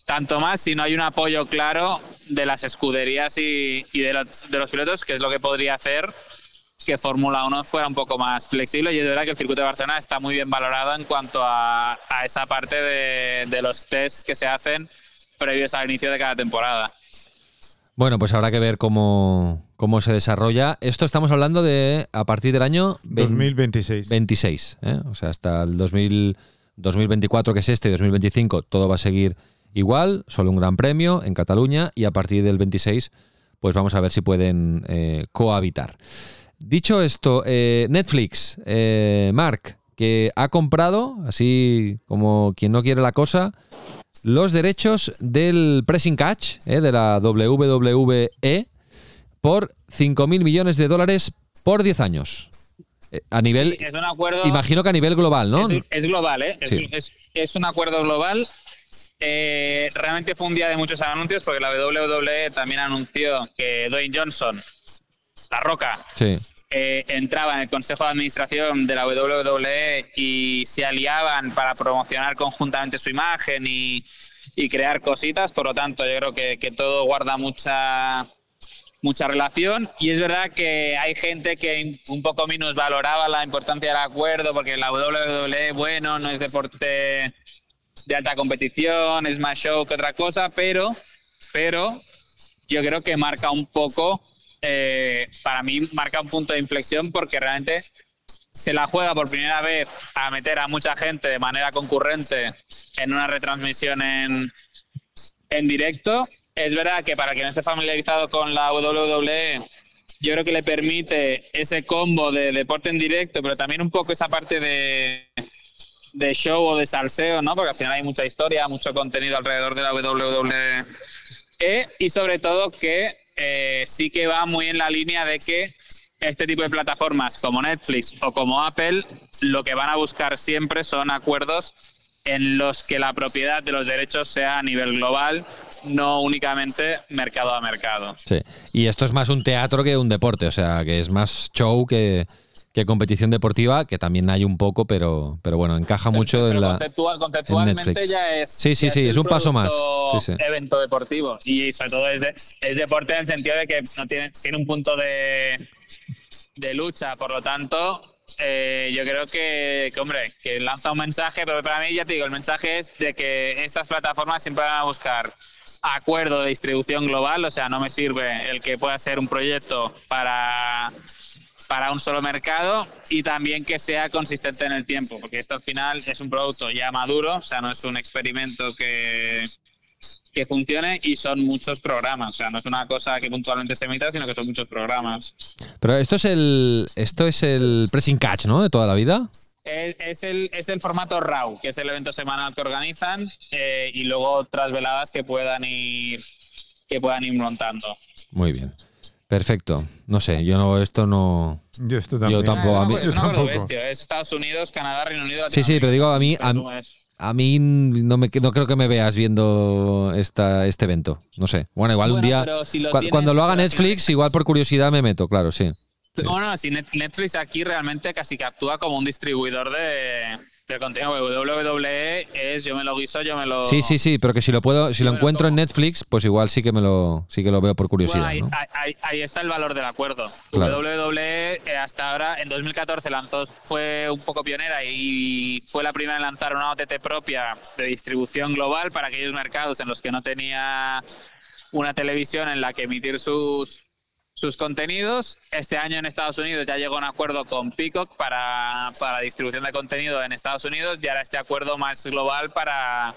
[SPEAKER 2] Tanto más si no hay un apoyo claro de las escuderías y, y de, los, de los pilotos, que es lo que podría hacer que Fórmula 1 fuera un poco más flexible. Y es verdad que el circuito de Barcelona está muy bien valorado en cuanto a, a esa parte de, de los tests que se hacen previos al inicio de cada temporada.
[SPEAKER 1] Bueno, pues habrá que ver cómo, cómo se desarrolla. Esto estamos hablando de a partir del año
[SPEAKER 3] 2026.
[SPEAKER 1] 26, ¿eh? o sea, hasta el 2000, 2024 que es este, y 2025, todo va a seguir igual, solo un gran premio en Cataluña y a partir del 26, pues vamos a ver si pueden eh, cohabitar. Dicho esto, eh, Netflix, eh, Mark, que ha comprado, así como quien no quiere la cosa, los derechos del pressing catch eh, de la WWE por 5.000 millones de dólares por 10 años. Eh, a nivel,
[SPEAKER 2] Sí, es un acuerdo.
[SPEAKER 1] imagino que a nivel global, ¿no?
[SPEAKER 2] Es, es global, ¿eh? Es-
[SPEAKER 1] Sí.
[SPEAKER 2] Es, es un acuerdo global. Eh, realmente fue un día de muchos anuncios porque la WWE también anunció que Dwayne Johnson, La Roca,
[SPEAKER 1] Sí.
[SPEAKER 2] eh, entraba en el Consejo de Administración de la WWE y se aliaban para promocionar conjuntamente su imagen y, y crear cositas. Por lo tanto, yo creo que, que todo guarda mucha mucha relación y es verdad que hay gente que un poco minusvaloraba la importancia del acuerdo porque la WWE, bueno, no es deporte de alta competición, es más show que otra cosa, pero, pero yo creo que marca un poco, eh, para mí marca un punto de inflexión porque realmente se la juega por primera vez a meter a mucha gente de manera concurrente en una retransmisión en, en directo. Es verdad que para quien no esté familiarizado con la WWE, yo creo que le permite ese combo de deporte en directo, pero también un poco esa parte de, de show o de salseo, ¿no? Porque al final hay mucha historia, mucho contenido alrededor de la WWE. Y sobre todo que eh, sí que va muy en la línea de que este tipo de plataformas como Netflix o como Apple lo que van a buscar siempre son acuerdos en los que la propiedad de los derechos sea a nivel global, no únicamente mercado a mercado.
[SPEAKER 1] Sí. Y esto es más un teatro que un deporte, o sea, que es más show que, que competición deportiva, que también hay un poco, pero, pero bueno, encaja mucho
[SPEAKER 2] Pero
[SPEAKER 1] en la.
[SPEAKER 2] conceptual- conceptualmente
[SPEAKER 1] Netflix.
[SPEAKER 2] ya es.
[SPEAKER 1] Sí, sí, sí, es un paso más. Sí, sí.
[SPEAKER 2] Evento deportivo. Y sobre todo es, de- es deporte en el sentido de que no tiene, tiene un punto de, de lucha. Por lo tanto, eh, yo creo que, que, hombre, que lanza un mensaje, pero para mí, ya te digo, el mensaje es de que estas plataformas siempre van a buscar acuerdo de distribución global. O sea, no me sirve el que pueda ser un proyecto para para un solo mercado y también que sea consistente en el tiempo, porque esto al final es un producto ya maduro, o sea, no es un experimento que, que funcione y son muchos programas, o sea, no es una cosa que puntualmente se emita, sino que son muchos programas.
[SPEAKER 1] Pero esto es el. Esto es el pressing catch, ¿no? De toda la vida.
[SPEAKER 2] Es, el, es el formato RAW, que es el evento semanal que organizan, eh, y luego otras veladas que puedan ir que puedan ir montando.
[SPEAKER 1] Muy bien. Perfecto. No sé, yo no, esto no.
[SPEAKER 3] Yo esto también.
[SPEAKER 1] Yo tampoco, a mí-
[SPEAKER 2] Es
[SPEAKER 3] Yo tampoco.
[SPEAKER 2] bestia, es Estados Unidos, Canadá, Reino Unido.
[SPEAKER 1] Sí, sí, pero digo, a mí- a mí-
[SPEAKER 2] Latinoamérica.
[SPEAKER 1] A mí no, me, no creo que me veas viendo esta, este evento. No sé. Bueno, igual un día.
[SPEAKER 2] pero si lo
[SPEAKER 1] cua-
[SPEAKER 2] tienes-
[SPEAKER 1] cuando lo haga Netflix, igual por curiosidad me meto, claro, sí. Sí.
[SPEAKER 2] No, no, si Net- Netflix aquí realmente casi que actúa como un distribuidor de, de contenido. WWE es yo me lo guiso, yo me lo.
[SPEAKER 1] Sí, sí, sí, pero que si lo puedo, si lo encuentro en. Netflix, pues igual sí que me lo, sí que lo veo por
[SPEAKER 2] Bueno,
[SPEAKER 1] curiosidad.
[SPEAKER 2] ahí,
[SPEAKER 1] ¿no?
[SPEAKER 2] ahí- ahí- ahí está el valor del acuerdo.
[SPEAKER 1] Claro.
[SPEAKER 2] WWE eh, hasta ahora, en 2014 lanzó, fue un poco pionera y fue la primera en lanzar una OTT propia de distribución global para aquellos mercados en los que no tenía una televisión en la que emitir sus, sus contenidos. Este año en Estados Unidos ya llegó un acuerdo con Peacock para, para distribución de contenido en Estados Unidos y ahora este acuerdo más global para,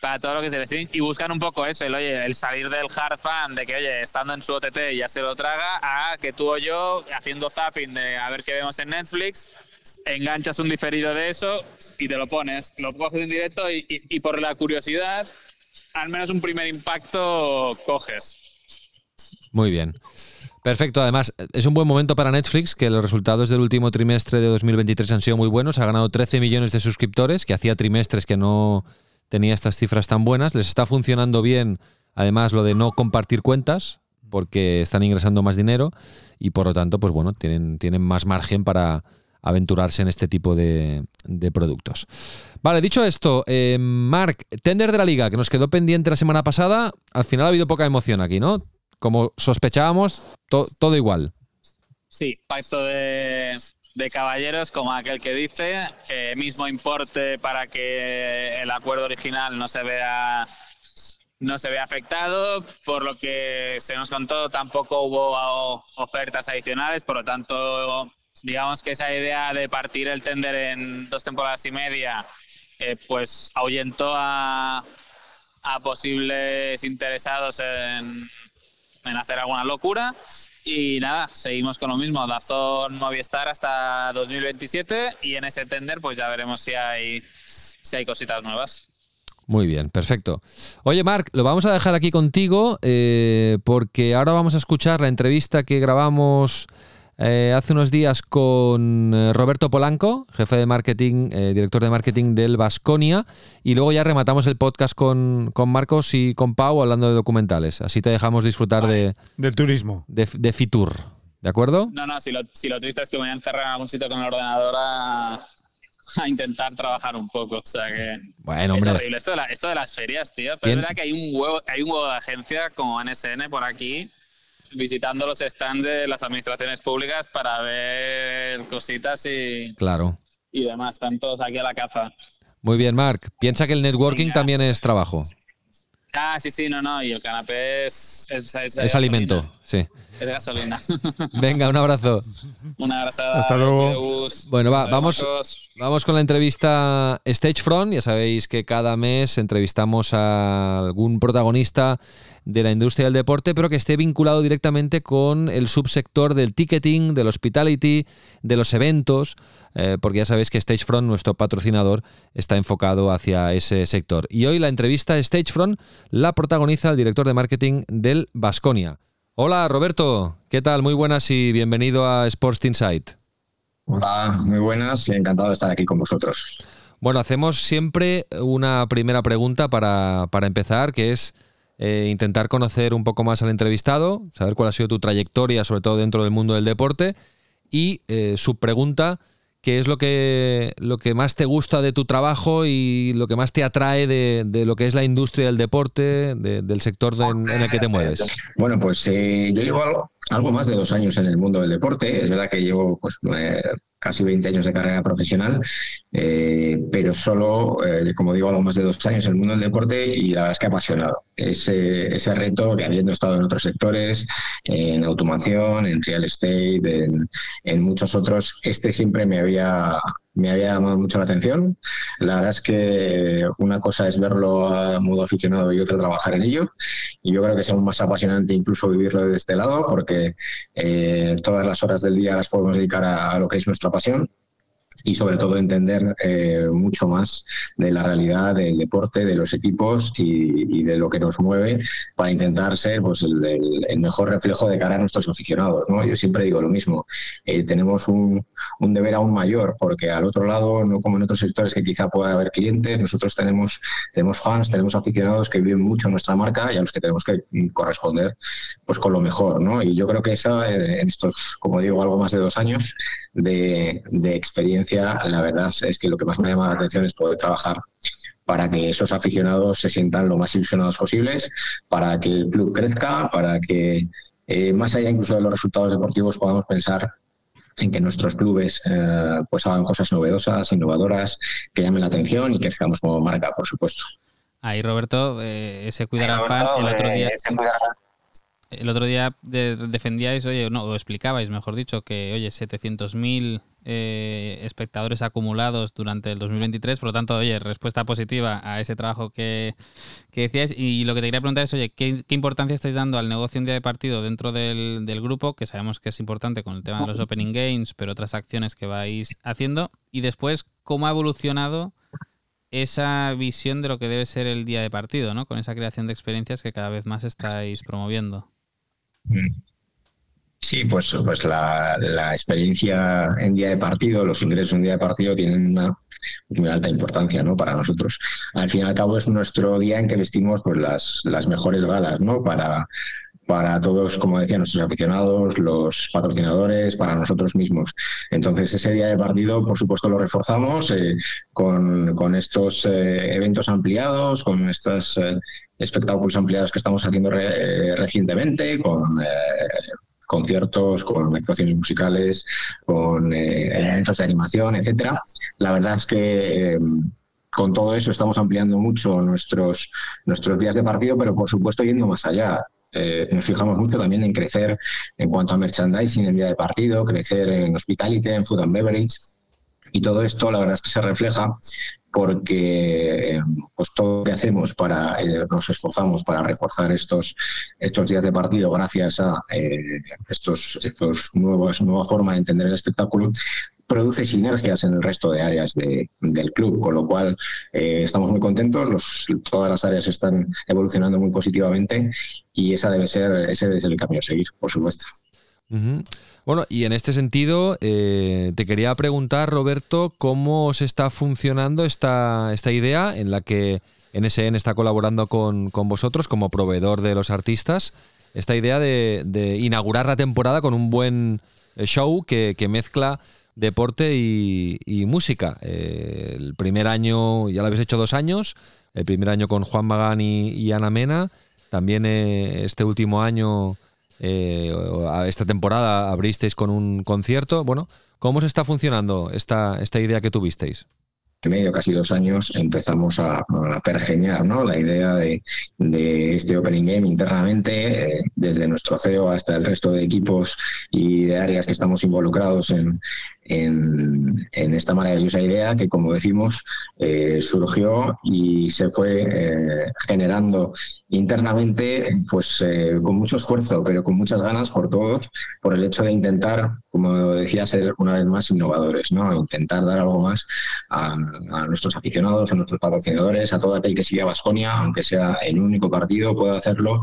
[SPEAKER 2] para todo lo que se les y buscan un poco eso, el, oye, el salir del hard fan de que, oye, estando en su OTT ya se lo traga, a que tú o yo, haciendo zapping de a ver qué vemos en Netflix, enganchas un diferido de eso y te lo pones, lo coges en directo y- y por la curiosidad, al menos un primer impacto coges.
[SPEAKER 1] Muy bien. Perfecto, además es un buen momento para Netflix, que los resultados del último trimestre de 2023 han sido muy buenos, ha ganado 13 millones de suscriptores, que hacía trimestres que no tenía estas cifras tan buenas, les está funcionando bien, además lo de no compartir cuentas, porque están ingresando más dinero y por lo tanto, pues bueno, tienen, tienen más margen para aventurarse en este tipo de, productos. Vale, dicho esto, eh, Marc, tender de la liga, que nos quedó pendiente la semana pasada, al final ha habido poca emoción aquí, ¿no? Como sospechábamos, to- todo igual.
[SPEAKER 2] Sí, pacto de, de caballeros, como aquel que dice, eh, mismo importe para que el acuerdo original no se vea no se vea afectado, por lo que se nos contó tampoco hubo ofertas adicionales, por lo tanto, digamos que esa idea de partir el tender en dos temporadas y media, eh, pues ahuyentó a, a posibles interesados en, en hacer alguna locura. Y nada, seguimos con lo mismo. Dazón Movistar hasta 2027 y en ese tender pues ya veremos si hay, si hay cositas nuevas.
[SPEAKER 1] Muy bien, perfecto. Oye, Marc, lo vamos a dejar aquí contigo eh, porque ahora vamos a escuchar la entrevista que grabamos eh, hace unos días con eh, Roberto Polanco, jefe de marketing, eh, director de marketing del Vasconia, y luego ya rematamos el podcast con, con Marcos y con Pau hablando de documentales. Así te dejamos disfrutar de,
[SPEAKER 3] Del turismo.
[SPEAKER 1] de, de Fitur. ¿De acuerdo?
[SPEAKER 2] No, no, si lo, si lo triste es que me voy a encerrar en algún sitio con el ordenador a, a intentar trabajar un poco. O sea que
[SPEAKER 1] Bueno,
[SPEAKER 2] es
[SPEAKER 1] hombre.
[SPEAKER 2] horrible. Esto de, la- esto de las ferias, tío. Pero es verdad que hay un huevo, hay un huevo de agencia como NSN por aquí visitando los stands de las administraciones públicas para ver cositas y,
[SPEAKER 1] Claro.
[SPEAKER 2] y demás. Están todos aquí a la caza.
[SPEAKER 1] Muy bien, Marc. Piensa que el networking
[SPEAKER 2] Venga.
[SPEAKER 1] también es trabajo.
[SPEAKER 2] Ah, sí, sí, no, no. Y el canapé es, es, es-
[SPEAKER 1] Es alimento. Sí.
[SPEAKER 2] Es gasolina.
[SPEAKER 1] Venga, un abrazo.
[SPEAKER 2] Una abrazada.
[SPEAKER 3] Hasta luego.
[SPEAKER 1] Bueno, va, vamos-. Vamos con la entrevista Stagefront. Ya sabéis que cada mes entrevistamos a algún protagonista de la industria del deporte, pero que esté vinculado directamente con el subsector del ticketing, del hospitality, de los eventos, eh, porque ya sabéis que Stagefront, nuestro patrocinador, está enfocado hacia ese sector. Y hoy la entrevista Stagefront la protagoniza el director de marketing del Vasconia. Hola Roberto, ¿qué tal? Muy buenas y bienvenido a Sports Insight.
[SPEAKER 6] Hola, muy buenas, encantado de estar aquí con vosotros.
[SPEAKER 1] Bueno, hacemos siempre una primera pregunta para, para empezar, que es eh, intentar conocer un poco más al entrevistado, saber cuál ha sido tu trayectoria, sobre todo dentro del mundo del deporte, y eh, su pregunta, ¿qué es lo que, lo que más te gusta de tu trabajo y lo que más te atrae de, lo que es la industria del deporte, del sector en, el que te mueves?
[SPEAKER 6] Bueno, pues eh, yo llevo algo, algo, más de dos años en el mundo del deporte. Es verdad que llevo pues, casi 20 años de carrera profesional, eh, pero solo, eh, como digo, algo más de dos años en el mundo del deporte y la verdad es que apasionado. Ese, ese reto que habiendo estado en otros sectores, en automación, en real estate, en, en muchos otros, este siempre me había, me había llamado mucho la atención. La verdad es que una cosa es verlo a modo aficionado y otra trabajar en ello. Y yo creo que es aún más apasionante incluso vivirlo de este lado, porque eh, todas las horas del día las podemos dedicar a, a lo que es nuestra pasión y sobre todo entender eh, mucho más de la realidad del deporte, de los equipos y, de lo que nos mueve para intentar ser pues, el, mejor reflejo de cara a nuestros aficionados. ¿no? Yo siempre digo lo mismo, eh, tenemos un, un, deber aún mayor porque al otro lado, no como en otros sectores que quizá pueda haber clientes, nosotros tenemos, tenemos fans, tenemos aficionados que viven mucho nuestra marca y a los que tenemos que corresponder pues, con lo mejor. ¿no? Y yo creo que esa, en estos, como digo, algo más de dos años de, de experiencia la verdad es que lo que más me llama la atención es poder trabajar para que esos aficionados se sientan lo más ilusionados posibles, para que el club crezca, para que eh, más allá incluso de los resultados deportivos podamos pensar en que nuestros clubes eh, pues hagan cosas novedosas, innovadoras, que llamen la atención y que crezcamos como marca, por supuesto.
[SPEAKER 7] Ahí, Roberto, eh, ese cuidar al fan, el otro día el otro día defendíais, oye, no, o explicabais, mejor dicho, que, oye, 700.000 eh, espectadores acumulados durante el 2023, por lo tanto, oye, respuesta positiva a ese trabajo que, decíais. Y lo que te quería preguntar es, oye, ¿qué, importancia estáis dando al negocio en día de partido dentro del, del, grupo? Que sabemos que es importante con el tema de los Opening Games, pero otras acciones que vais haciendo. Y después, ¿cómo ha evolucionado esa visión de lo que debe ser el día de partido, ¿no? Con esa creación de experiencias que cada vez más estáis promoviendo.
[SPEAKER 6] Sí, pues, pues la, experiencia en día de partido, los ingresos en día de partido tienen una muy alta importancia ¿no? para nosotros. Al fin y al cabo es nuestro día en que vestimos pues, las, las mejores galas ¿no? para, para todos, como decía, nuestros aficionados, los patrocinadores, para nosotros mismos. Entonces, ese día de partido, por supuesto, lo reforzamos eh, con, estos eh, eventos ampliados, con estos eh, espectáculos ampliados que estamos haciendo recientemente, con conciertos, con actuaciones musicales, con elementos de animación, etcétera. La verdad es que con todo eso estamos ampliando mucho nuestros, nuestros días de partido, pero por supuesto yendo más allá. Eh, nos fijamos mucho también en crecer en cuanto a merchandising en día de partido, crecer en hospitality, en food and beverage. Y todo esto, la verdad es que se refleja porque pues todo lo que hacemos para eh, nos esforzamos para reforzar estos estos días de partido gracias a eh, estos estos nuevos nueva forma de entender el espectáculo produce sinergias en el resto de áreas del club, con lo cual eh, estamos muy contentos, todas las áreas están evolucionando muy positivamente y esa debe ser, ese debe ser el camino a seguir, por supuesto.
[SPEAKER 1] Bueno, y en este sentido, eh, te quería preguntar, Roberto, cómo se está funcionando esta, esta idea en la que NSN está colaborando con, vosotros como proveedor de los artistas, esta idea de, inaugurar la temporada con un buen show que, que mezcla deporte y, música. Eh, el primer año, ya lo habéis hecho dos años, el primer año con Juan Magán y, Ana Mena, también eh, este último año, eh, esta temporada, abristeis con un concierto. Bueno, ¿cómo se está funcionando esta, idea que tuvisteis?
[SPEAKER 6] medio, casi dos años, empezamos a, pergeñar ¿no? la idea de, de, este Opening Game internamente, desde nuestro CEO hasta el resto de equipos y de áreas que estamos involucrados en, en, esta maravillosa idea que, como decimos, eh, surgió y se fue eh, generando internamente, pues eh, con mucho esfuerzo, pero con muchas ganas por todos, por el hecho de intentar, como decía, ser una vez más innovadores, ¿no? Intentar dar algo más a, nuestros aficionados, a nuestros patrocinadores, a todo aquel que sigue a Basconia, aunque sea el único partido, pueda hacerlo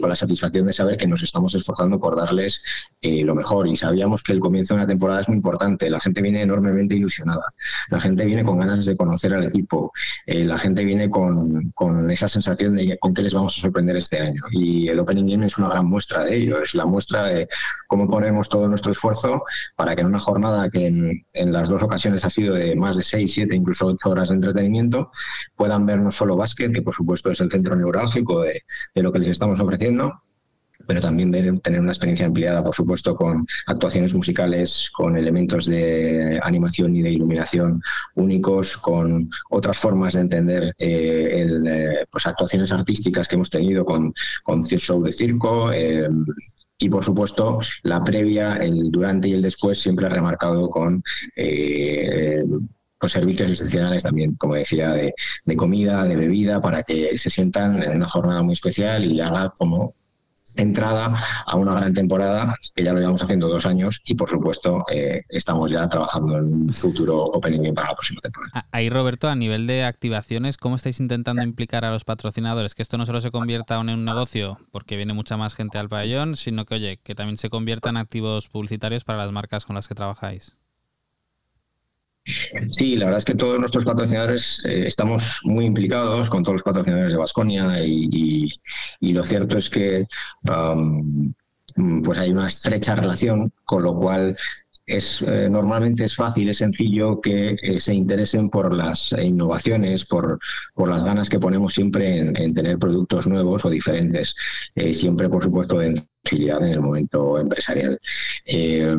[SPEAKER 6] con la satisfacción de saber que nos estamos esforzando por darles lo mejor. Y sabíamos que el comienzo de una temporada es muy importante La gente viene enormemente ilusionada. La gente viene con ganas de conocer al equipo. Eh, la gente viene con, con, esa sensación de con qué les vamos a sorprender este año. Y el Opening Game es una gran muestra de ello. Es la muestra de cómo ponemos todo nuestro esfuerzo para que en una jornada que en, en las dos ocasiones ha sido de más de 6, 7, incluso 8 horas de entretenimiento, puedan ver no solo básquet, que por supuesto es el centro neurálgico de, de lo que les estamos ofreciendo, pero también tener una experiencia ampliada, por supuesto, con actuaciones musicales, con elementos de animación y de iluminación únicos, con otras formas de entender eh, eh, pues actuaciones artísticas que hemos tenido con, con show de circo. Eh, y por supuesto, la previa, el durante y el después siempre remarcado con los servicios excepcionales también, como decía, de, de, comida, de bebida, para que se sientan en una jornada muy especial y haga como entrada a una gran temporada que ya lo llevamos haciendo dos años y por supuesto eh, estamos ya trabajando en un futuro opening para la próxima temporada.
[SPEAKER 7] Ahí Roberto, a nivel de activaciones, ¿cómo estáis intentando implicar a los patrocinadores? Que esto no solo se convierta en un negocio porque viene mucha más gente al pabellón, sino que oye, que también se convierta en activos publicitarios para las marcas con las que trabajáis.
[SPEAKER 6] Sí, la verdad es que todos nuestros patrocinadores eh, estamos muy implicados con todos los patrocinadores de Vasconia y, lo cierto es que pues hay una estrecha relación, con lo cual es eh, normalmente es fácil, es sencillo que eh, se interesen por las innovaciones, por, por las ganas que ponemos siempre en, tener productos nuevos o diferentes, siempre por supuesto en en el momento empresarial. Eh,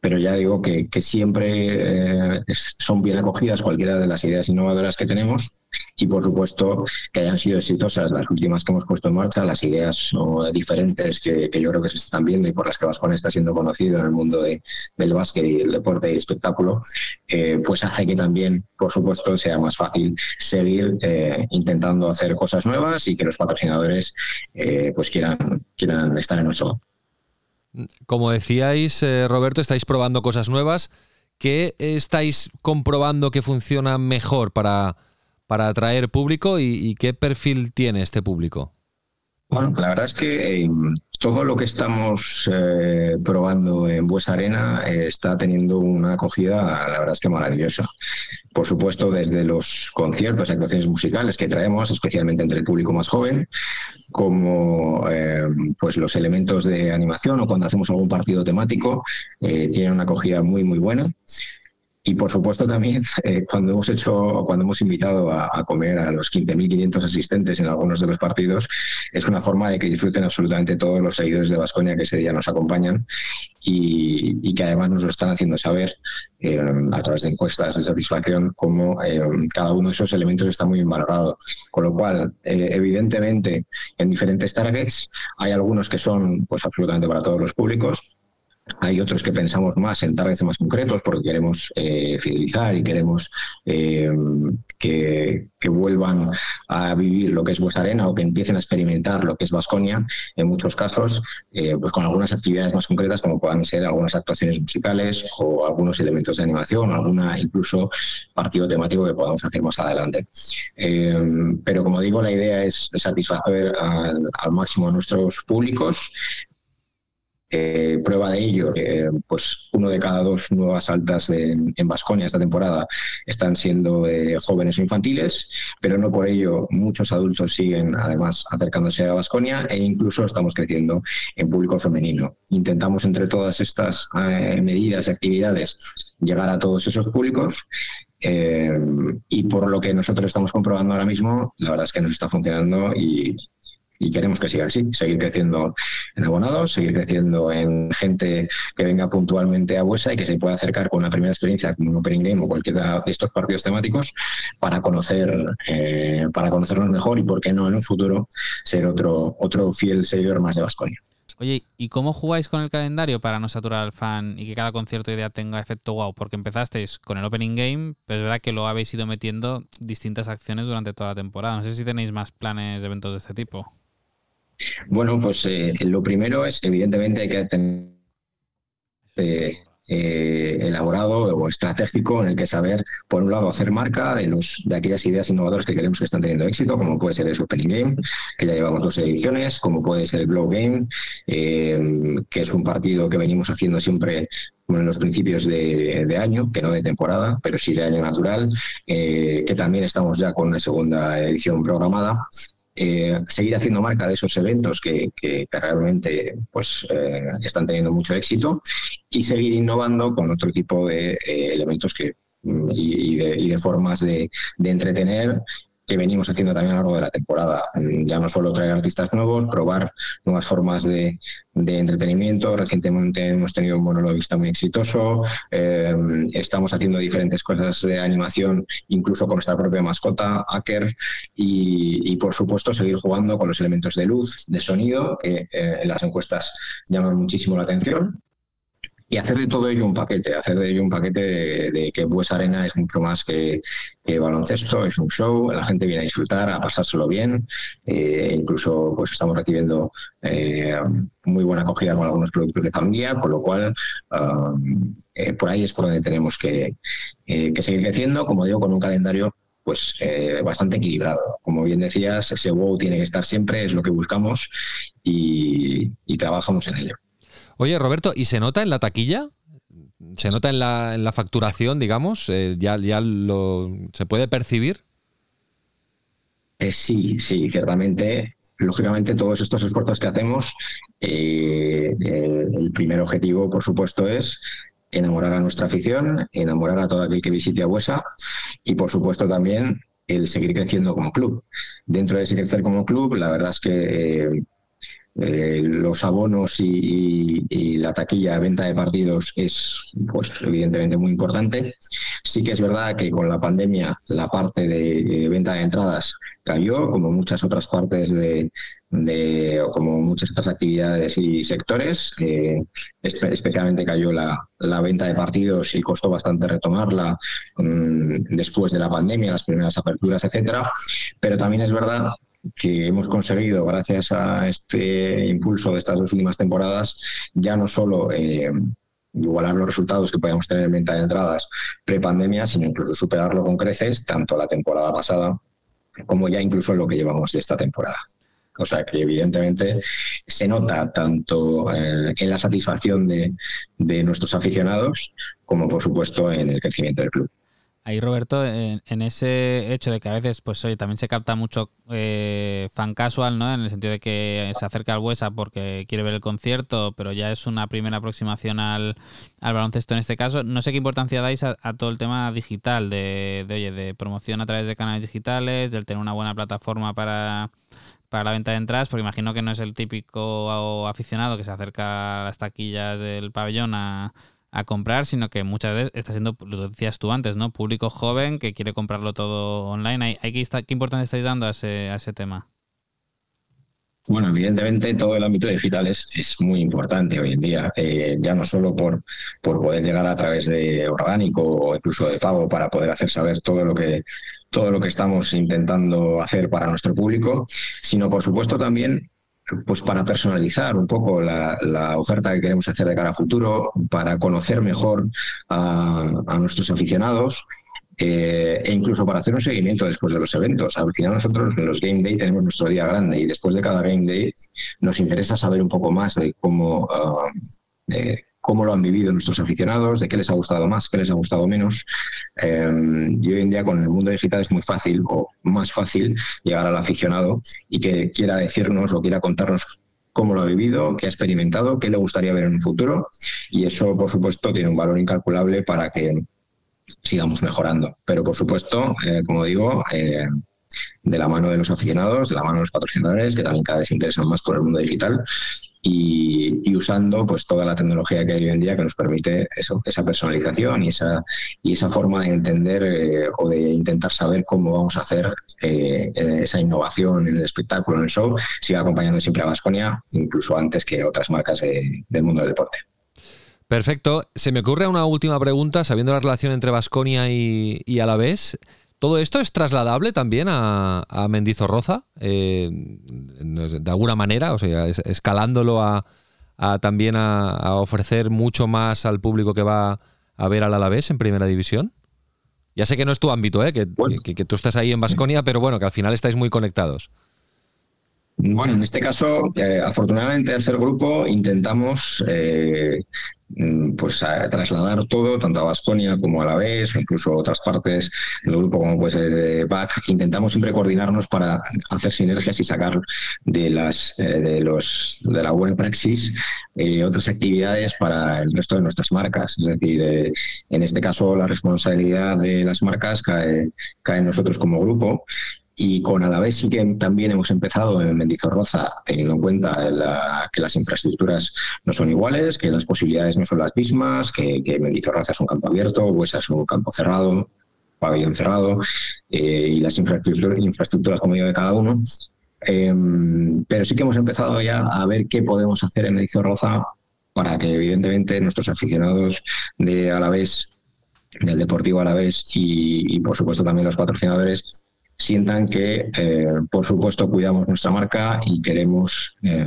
[SPEAKER 6] pero ya digo que, siempre eh, son bien acogidas cualquiera de las ideas innovadoras que tenemos y por supuesto que hayan sido exitosas las últimas que hemos puesto en marcha, las ideas diferentes que, yo creo que se están viendo y por las que Vascon está siendo conocido en el mundo del básquet y el deporte y espectáculo, eh, pues hace que también, por supuesto, sea más fácil seguir intentando hacer cosas nuevas y que los patrocinadores pues quieran, quieran estar en nuestro
[SPEAKER 1] como decíais, eh, Roberto, estáis probando cosas nuevas. ¿Qué estáis comprobando que funciona mejor para, para atraer público y, qué perfil tiene este público?
[SPEAKER 6] Bueno, la verdad es que eh, todo lo que estamos eh, probando en Buesa Arena está teniendo una acogida, la verdad es que maravillosa. Por supuesto, desde los conciertos, actuaciones musicales que traemos, especialmente entre el público más joven, como eh, pues los elementos de animación o cuando hacemos algún partido temático, eh, tienen una acogida muy, muy buena. Y por supuesto también eh, cuando hemos hecho, cuando hemos invitado a, comer a los 15.500 asistentes en algunos de los partidos, es una forma de que disfruten absolutamente todos los seguidores de Vasconia que ese día nos acompañan y, que además nos lo están haciendo saber eh, a través de encuestas de satisfacción cómo eh, cada uno de esos elementos está muy bien valorado. Con lo cual, evidentemente, en diferentes targets hay algunos que son pues absolutamente para todos los públicos hay otros que pensamos más en targets más concretos porque queremos eh, fidelizar y queremos eh, que, vuelvan a vivir lo que es Buesa Arena o que empiecen a experimentar lo que es Vasconia, en muchos casos, eh, pues con algunas actividades más concretas como puedan ser algunas actuaciones musicales o algunos elementos de animación, alguna incluso partido temático que podamos hacer más adelante. pero como digo, la idea es satisfacer al máximo a nuestros públicos, eh, prueba de ello, pues uno de cada dos nuevas altas en Vasconia esta temporada están siendo eh, jóvenes o infantiles, pero no por ello muchos adultos siguen además acercándose a Vasconia e incluso estamos creciendo en público femenino. Intentamos entre todas estas eh, medidas y actividades llegar a todos esos públicos y por lo que nosotros estamos comprobando ahora mismo, la verdad es que nos está funcionando y, y queremos que siga así, seguir creciendo en abonados, seguir creciendo en gente que venga puntualmente a Buesa y que se pueda acercar con una primera experiencia como un Opening Game o cualquiera de estos partidos temáticos para conocer eh, para conocernos mejor y por qué no en un futuro ser otro, otro fiel seguidor más de Vasconia.
[SPEAKER 7] Oye, ¿y cómo jugáis con el calendario para no saturar al fan y que cada concierto idea tenga efecto wow? Porque empezasteis con el Opening Game, pero es verdad que lo habéis ido metiendo distintas acciones durante toda la temporada. No sé si tenéis más planes de eventos de este tipo.
[SPEAKER 6] Bueno, pues eh, lo primero es, evidentemente, hay que tener eh, eh, elaborado o estratégico en el que saber, por un lado, hacer marca de, los, de aquellas ideas innovadoras que queremos que están teniendo éxito, como puede ser el Opening Game, que ya llevamos dos ediciones, como puede ser el Glow Game, que es un partido que venimos haciendo siempre en los principios de, año, que no de temporada, pero sí de año natural, que también estamos ya con una segunda edición programada eh, seguir haciendo marca de esos eventos que, realmente pues, eh, están teniendo mucho éxito y seguir innovando con otro tipo de eh, elementos que, y, de, formas de entretener que venimos haciendo también a lo largo de la temporada. Ya no solo traer artistas nuevos, probar nuevas formas de, entretenimiento. Recientemente hemos tenido un monologuista muy exitoso. Em, estamos haciendo diferentes cosas de animación, incluso con nuestra propia mascota, Acker. Y, por supuesto, seguir jugando con los elementos de luz, de sonido, que eh, en las encuestas llaman muchísimo la atención y hacer de todo ello un paquete, hacer de ello un paquete de, que Bues Arena es mucho más que, baloncesto, es un show, la gente viene a disfrutar, a pasárselo bien, eh, incluso pues estamos recibiendo eh, muy buena acogida con algunos productos de familia, con lo cual um, eh, por ahí es por donde tenemos que, seguir creciendo, como digo, con un calendario pues bastante equilibrado. Como bien decías, ese wow tiene que estar siempre, es lo que buscamos y trabajamos en ello.
[SPEAKER 1] Oye, Roberto, ¿y se nota en la taquilla? ¿Se nota en la, facturación, digamos? Eh, ¿Ya, ya lo, se puede percibir?
[SPEAKER 6] Eh, sí, sí, ciertamente. Lógicamente, todos estos esfuerzos que hacemos, eh, el primer objetivo, por supuesto, es enamorar a nuestra afición, enamorar a todo aquel que visite a Huesa y, por supuesto, también el seguir creciendo como club. Dentro de ese crecer como club, la verdad es que eh, los abonos y, la taquilla de venta de partidos es, pues, evidentemente muy importante. Sí que es verdad que con la pandemia la parte de venta de entradas cayó, como muchas otras partes de, o como muchas otras actividades y sectores. Eh, especialmente cayó la, venta de partidos y costó bastante retomarla mm, después de la pandemia, las primeras aperturas, etcétera. Pero también es verdad que hemos conseguido gracias a este impulso de estas dos últimas temporadas, ya no solo eh, igualar los resultados que podíamos tener en venta de entradas pre-pandemia, sino incluso superarlo con creces, tanto la temporada pasada como ya incluso lo que llevamos de esta temporada. O sea que evidentemente se nota tanto eh, en la satisfacción de, de nuestros aficionados como por supuesto en el crecimiento del club.
[SPEAKER 7] Ahí, Roberto, en, ese hecho de que a veces, pues oye, también se capta mucho eh, fan casual, ¿no? En el sentido de que se acerca al Buesa porque quiere ver el concierto, pero ya es una primera aproximación al, baloncesto en este caso. No sé qué importancia dais a, todo el tema digital, de, oye, de promoción a través de canales digitales, del tener una buena plataforma para, para la venta de entradas, porque imagino que no es el típico aficionado que se acerca a las taquillas del pabellón a a comprar, sino que muchas veces está siendo, lo decías tú antes, ¿no? Público joven que quiere comprarlo todo online. ¿Hay, que ¿Qué importancia estáis dando a ese, a ese tema?
[SPEAKER 6] Bueno, evidentemente todo el ámbito digital es, es muy importante hoy en día, eh, ya no solo por, por poder llegar a través de orgánico o incluso de pago para poder hacer saber todo lo que todo lo que estamos intentando hacer para nuestro público, sino por supuesto también pues para personalizar un poco la, oferta que queremos hacer de cara a futuro, para conocer mejor a, nuestros aficionados eh, e incluso para hacer un seguimiento después de los eventos. Al final nosotros en los Game Day tenemos nuestro día grande y después de cada Game Day nos interesa saber un poco más de cómo... Ah, cómo lo han vivido nuestros aficionados, de qué les ha gustado más, qué les ha gustado menos. Em, y hoy en día con el mundo digital es muy fácil o más fácil llegar al aficionado y que quiera decirnos o quiera contarnos cómo lo ha vivido, qué ha experimentado, qué le gustaría ver en un futuro. Y eso, por supuesto, tiene un valor incalculable para que sigamos mejorando. Pero, por supuesto, eh, como digo, eh, de la mano de los aficionados, de la mano de los patrocinadores, que también cada vez se interesan más por el mundo digital, y, usando pues toda la tecnología que hay hoy en día que nos permite eso, esa personalización y esa, y esa forma de entender eh, o de intentar saber cómo vamos a hacer eh, esa innovación en el espectáculo, en el show, siga acompañando siempre a Vasconia, incluso antes que otras marcas del mundo del deporte.
[SPEAKER 1] Perfecto. Se me ocurre una última pregunta, sabiendo la relación entre Vasconia y, y Alavés. ¿Todo esto es trasladable también a, a Mendizorroza? Eh, de alguna manera, o sea, escalándolo a, también a, ofrecer mucho más al público que va a ver al Alavés en primera división? Ya sé que no es tu ámbito, ¿eh? que, que, tú estás ahí en Basconia, pero bueno, que al final estáis muy conectados.
[SPEAKER 6] Bueno, en este caso, eh, afortunadamente al ser grupo intentamos eh, mm, pues trasladar todo, tanto a Bastonia como a la vez, o incluso otras partes del grupo como puede ser eh, BAC, intentamos siempre coordinarnos para hacer sinergias y sacar de las de los de la buena praxis otras actividades para el resto de nuestras marcas. Es decir, en este caso la responsabilidad de las marcas cae, cae en nosotros como grupo y con Alavés sí que también hemos empezado en Mendizorroza, teniendo en cuenta que las infraestructuras no son iguales, que las posibilidades no son las mismas, que, que Mendizorroza es un campo abierto, Huesa es un campo cerrado, pabellón cerrado, eh, y las infraestructuras, infraestructuras como digo de cada uno. Em, pero sí que hemos empezado ya a ver qué podemos hacer en Mendizorroza para que evidentemente nuestros aficionados de Alavés, del Deportivo Alavés y, y por supuesto también los patrocinadores sientan que, eh, por supuesto, cuidamos nuestra marca y queremos eh,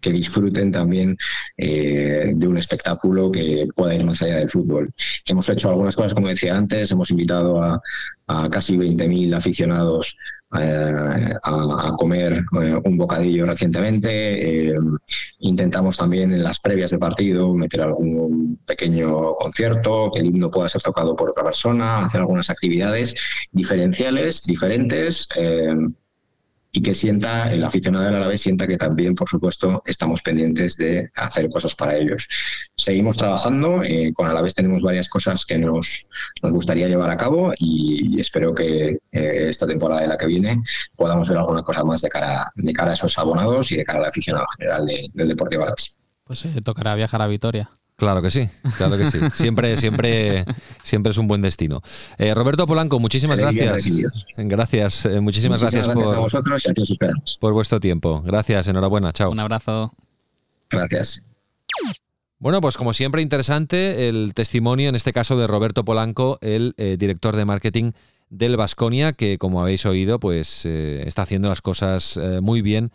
[SPEAKER 6] que disfruten también eh, de un espectáculo que pueda ir más allá del fútbol. Hemos hecho algunas cosas, como decía antes, hemos invitado a, a casi 20.000 aficionados eh, a, comer eh, un bocadillo recientemente. Eh, intentamos también en las previas de partido meter algún pequeño concierto, que el himno pueda ser tocado por otra persona, hacer algunas actividades diferenciales, diferentes y que sienta, el aficionado del Alavés sienta que también, por supuesto, estamos pendientes de hacer cosas para ellos. Seguimos trabajando, eh, con Alavés tenemos varias cosas que nos, nos gustaría llevar a cabo y, espero que eh, esta temporada de la que viene podamos ver alguna cosa más de cara, de cara a esos abonados y de cara al aficionado general del Deportivo Alavés.
[SPEAKER 7] Pues eh, tocará viajar a Vitoria.
[SPEAKER 1] Claro que sí, claro que sí. Siempre, siempre, siempre es un buen destino. Eh, Roberto Polanco, muchísimas gracias. Gracias, eh, muchísimas, gracias,
[SPEAKER 6] por, a vosotros y aquí os
[SPEAKER 1] por vuestro tiempo. Gracias, enhorabuena, chao.
[SPEAKER 7] Un abrazo.
[SPEAKER 6] Gracias.
[SPEAKER 1] Bueno, pues como siempre interesante el testimonio, en este caso de Roberto Polanco, el eh, director de marketing del Vasconia, que como habéis oído, pues está haciendo las cosas muy bien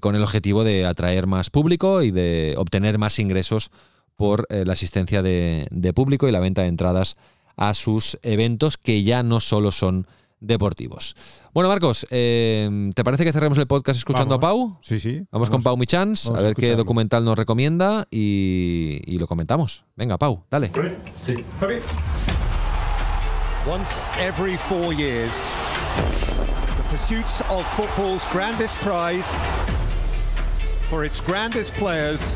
[SPEAKER 1] con el objetivo de atraer más público y de obtener más ingresos por eh, la asistencia de, público y la venta de entradas a sus eventos que ya no solo son deportivos. Bueno, Marcos, eh, ¿te parece que cerremos el podcast escuchando a Pau?
[SPEAKER 3] Sí, sí.
[SPEAKER 1] Vamos, con Pau Michans, a ver qué documental nos recomienda y, lo comentamos. Venga, Pau, dale. Sí. Once every four years, the pursuits of football's grandest prize
[SPEAKER 8] for its grandest players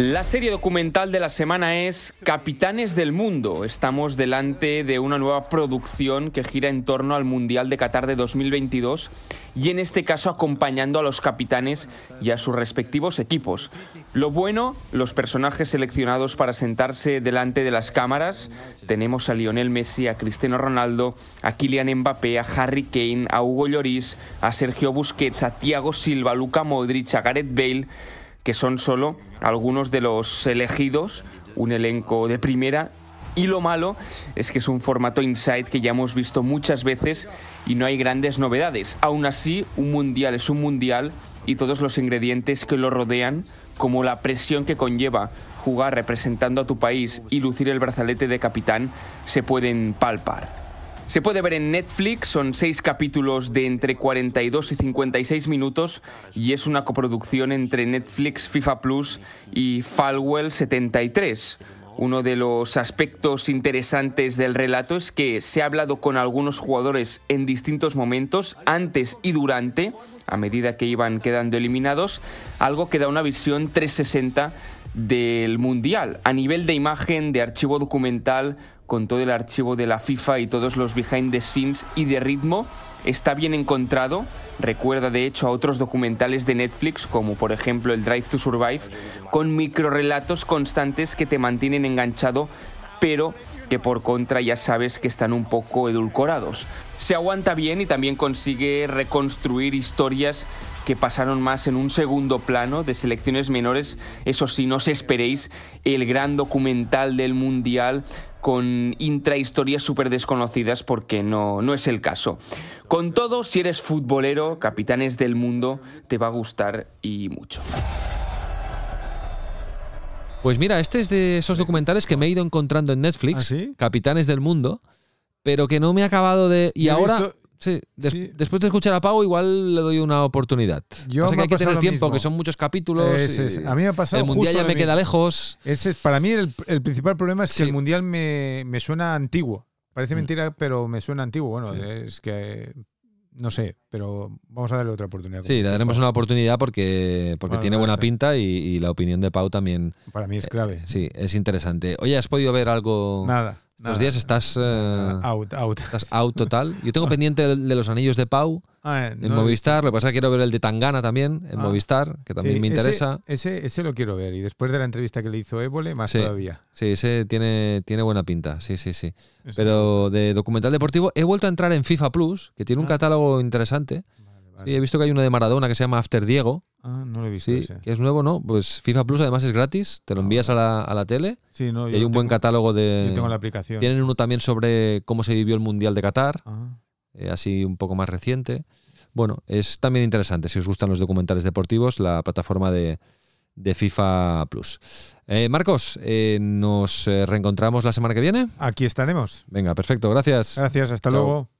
[SPEAKER 8] la serie documental de la semana es Capitanes del Mundo. Estamos delante de una nueva producción que gira en torno al Mundial de Qatar de 2022 y en este caso acompañando a los capitanes y a sus respectivos equipos. Lo bueno, los personajes seleccionados para sentarse delante de las cámaras. Tenemos a Lionel Messi, a Cristiano Ronaldo, a Kylian Mbappé, a Harry Kane, a Hugo Lloris, a Sergio Busquets, a Thiago Silva, a Luka Modric, a Gareth Bale que son solo algunos de los elegidos, un elenco de primera. Y lo malo es que es un formato inside que ya hemos visto muchas veces y no hay grandes novedades. Aún así, un mundial es un mundial y todos los ingredientes que lo rodean, como la presión que conlleva jugar representando a tu país y lucir el brazalete de capitán, se pueden palpar. Se puede ver en Netflix, son seis capítulos de entre 42 y 56 minutos y es una coproducción entre Netflix, FIFA Plus y Falwell 73. Uno de los aspectos interesantes del relato es que se ha hablado con algunos jugadores en distintos momentos, antes y durante, a medida que iban quedando eliminados, algo que da una visión 360 del Mundial. A nivel de imagen, de archivo documental, con todo el archivo de la FIFA y todos los behind the scenes y de ritmo, está bien encontrado. Recuerda de hecho a otros documentales de Netflix, como por ejemplo el Drive to Survive, con microrelatos constantes que te mantienen enganchado, pero que por contra ya sabes que están un poco edulcorados. Se aguanta bien y también consigue reconstruir historias que pasaron más en un segundo plano de selecciones menores. Eso sí, no os esperéis el gran documental del Mundial con intrahistorias súper desconocidas porque no, no es el caso. Con todo, si eres futbolero, Capitanes del Mundo, te va a gustar y mucho.
[SPEAKER 1] Pues mira, este es de esos documentales que me he ido encontrando en Netflix,
[SPEAKER 3] ¿Ah, sí?
[SPEAKER 1] Capitanes del Mundo, pero que no me ha acabado de... Y ahora...
[SPEAKER 3] visto-
[SPEAKER 1] Sí, des-
[SPEAKER 3] Sí.
[SPEAKER 1] después de escuchar a Pau, igual le doy una oportunidad.
[SPEAKER 3] Yo
[SPEAKER 1] Pasa que
[SPEAKER 3] ha
[SPEAKER 1] hay que tener tiempo,
[SPEAKER 3] mismo.
[SPEAKER 1] que son muchos capítulos.
[SPEAKER 3] Es.
[SPEAKER 1] y
[SPEAKER 3] A mí me ha pasado
[SPEAKER 1] El mundial ya me queda lejos.
[SPEAKER 3] Ese es, para mí el, el principal problema es que el mundial me, me suena antiguo. Parece
[SPEAKER 1] Mm.
[SPEAKER 3] mentira, pero me suena antiguo. Bueno,
[SPEAKER 1] Sí.
[SPEAKER 3] es que no sé, pero vamos a darle otra oportunidad.
[SPEAKER 1] Sí, le daremos una oportunidad porque, porque
[SPEAKER 3] Bueno,
[SPEAKER 1] tiene buena pinta y, y la opinión de Pau también.
[SPEAKER 3] Para mí es clave.
[SPEAKER 1] Sí, es interesante. Oye, ¿has podido ver algo
[SPEAKER 3] Nada.
[SPEAKER 1] Estos días? ¿Estás, eh,
[SPEAKER 3] out, out.
[SPEAKER 1] estás out total? Yo tengo pendiente el de los anillos de Pau
[SPEAKER 3] Ah,
[SPEAKER 1] en
[SPEAKER 3] no lo he
[SPEAKER 1] Movistar. Lo que pasa es que quiero ver el de Tangana también en
[SPEAKER 3] Ah.
[SPEAKER 1] Movistar, que también
[SPEAKER 3] Sí,
[SPEAKER 1] me interesa.
[SPEAKER 3] Ese, ese, lo quiero ver. Y después de la entrevista que le hizo Évole, más
[SPEAKER 1] Sí.
[SPEAKER 3] todavía.
[SPEAKER 1] Sí, ese tiene, tiene buena pinta, sí, sí, sí.
[SPEAKER 3] Eso
[SPEAKER 1] Pero de documental deportivo he vuelto a entrar en FIFA Plus, que tiene un
[SPEAKER 3] Ah.
[SPEAKER 1] catálogo interesante.
[SPEAKER 3] Vale.
[SPEAKER 1] Sí, he visto que hay uno de Maradona que se llama After Diego.
[SPEAKER 3] Ah, no lo he visto
[SPEAKER 1] Sí,
[SPEAKER 3] ese.
[SPEAKER 1] que es nuevo, ¿no? Pues FIFA Plus además es gratis, te lo
[SPEAKER 3] Ah,
[SPEAKER 1] envías a la, a la tele
[SPEAKER 3] Sí, no,
[SPEAKER 1] y hay un buen catálogo de...
[SPEAKER 3] Yo tengo la aplicación.
[SPEAKER 1] Tienen uno también sobre cómo se vivió el Mundial de Qatar,
[SPEAKER 3] Ah.
[SPEAKER 1] eh, así un poco más reciente. Bueno, es también interesante si os gustan los documentales deportivos, la plataforma de, de FIFA Plus. Eh, Marcos, eh, nos reencontramos la semana que viene.
[SPEAKER 3] Aquí estaremos.
[SPEAKER 1] Venga, perfecto, gracias.
[SPEAKER 3] Gracias, hasta
[SPEAKER 1] Chao.
[SPEAKER 3] luego.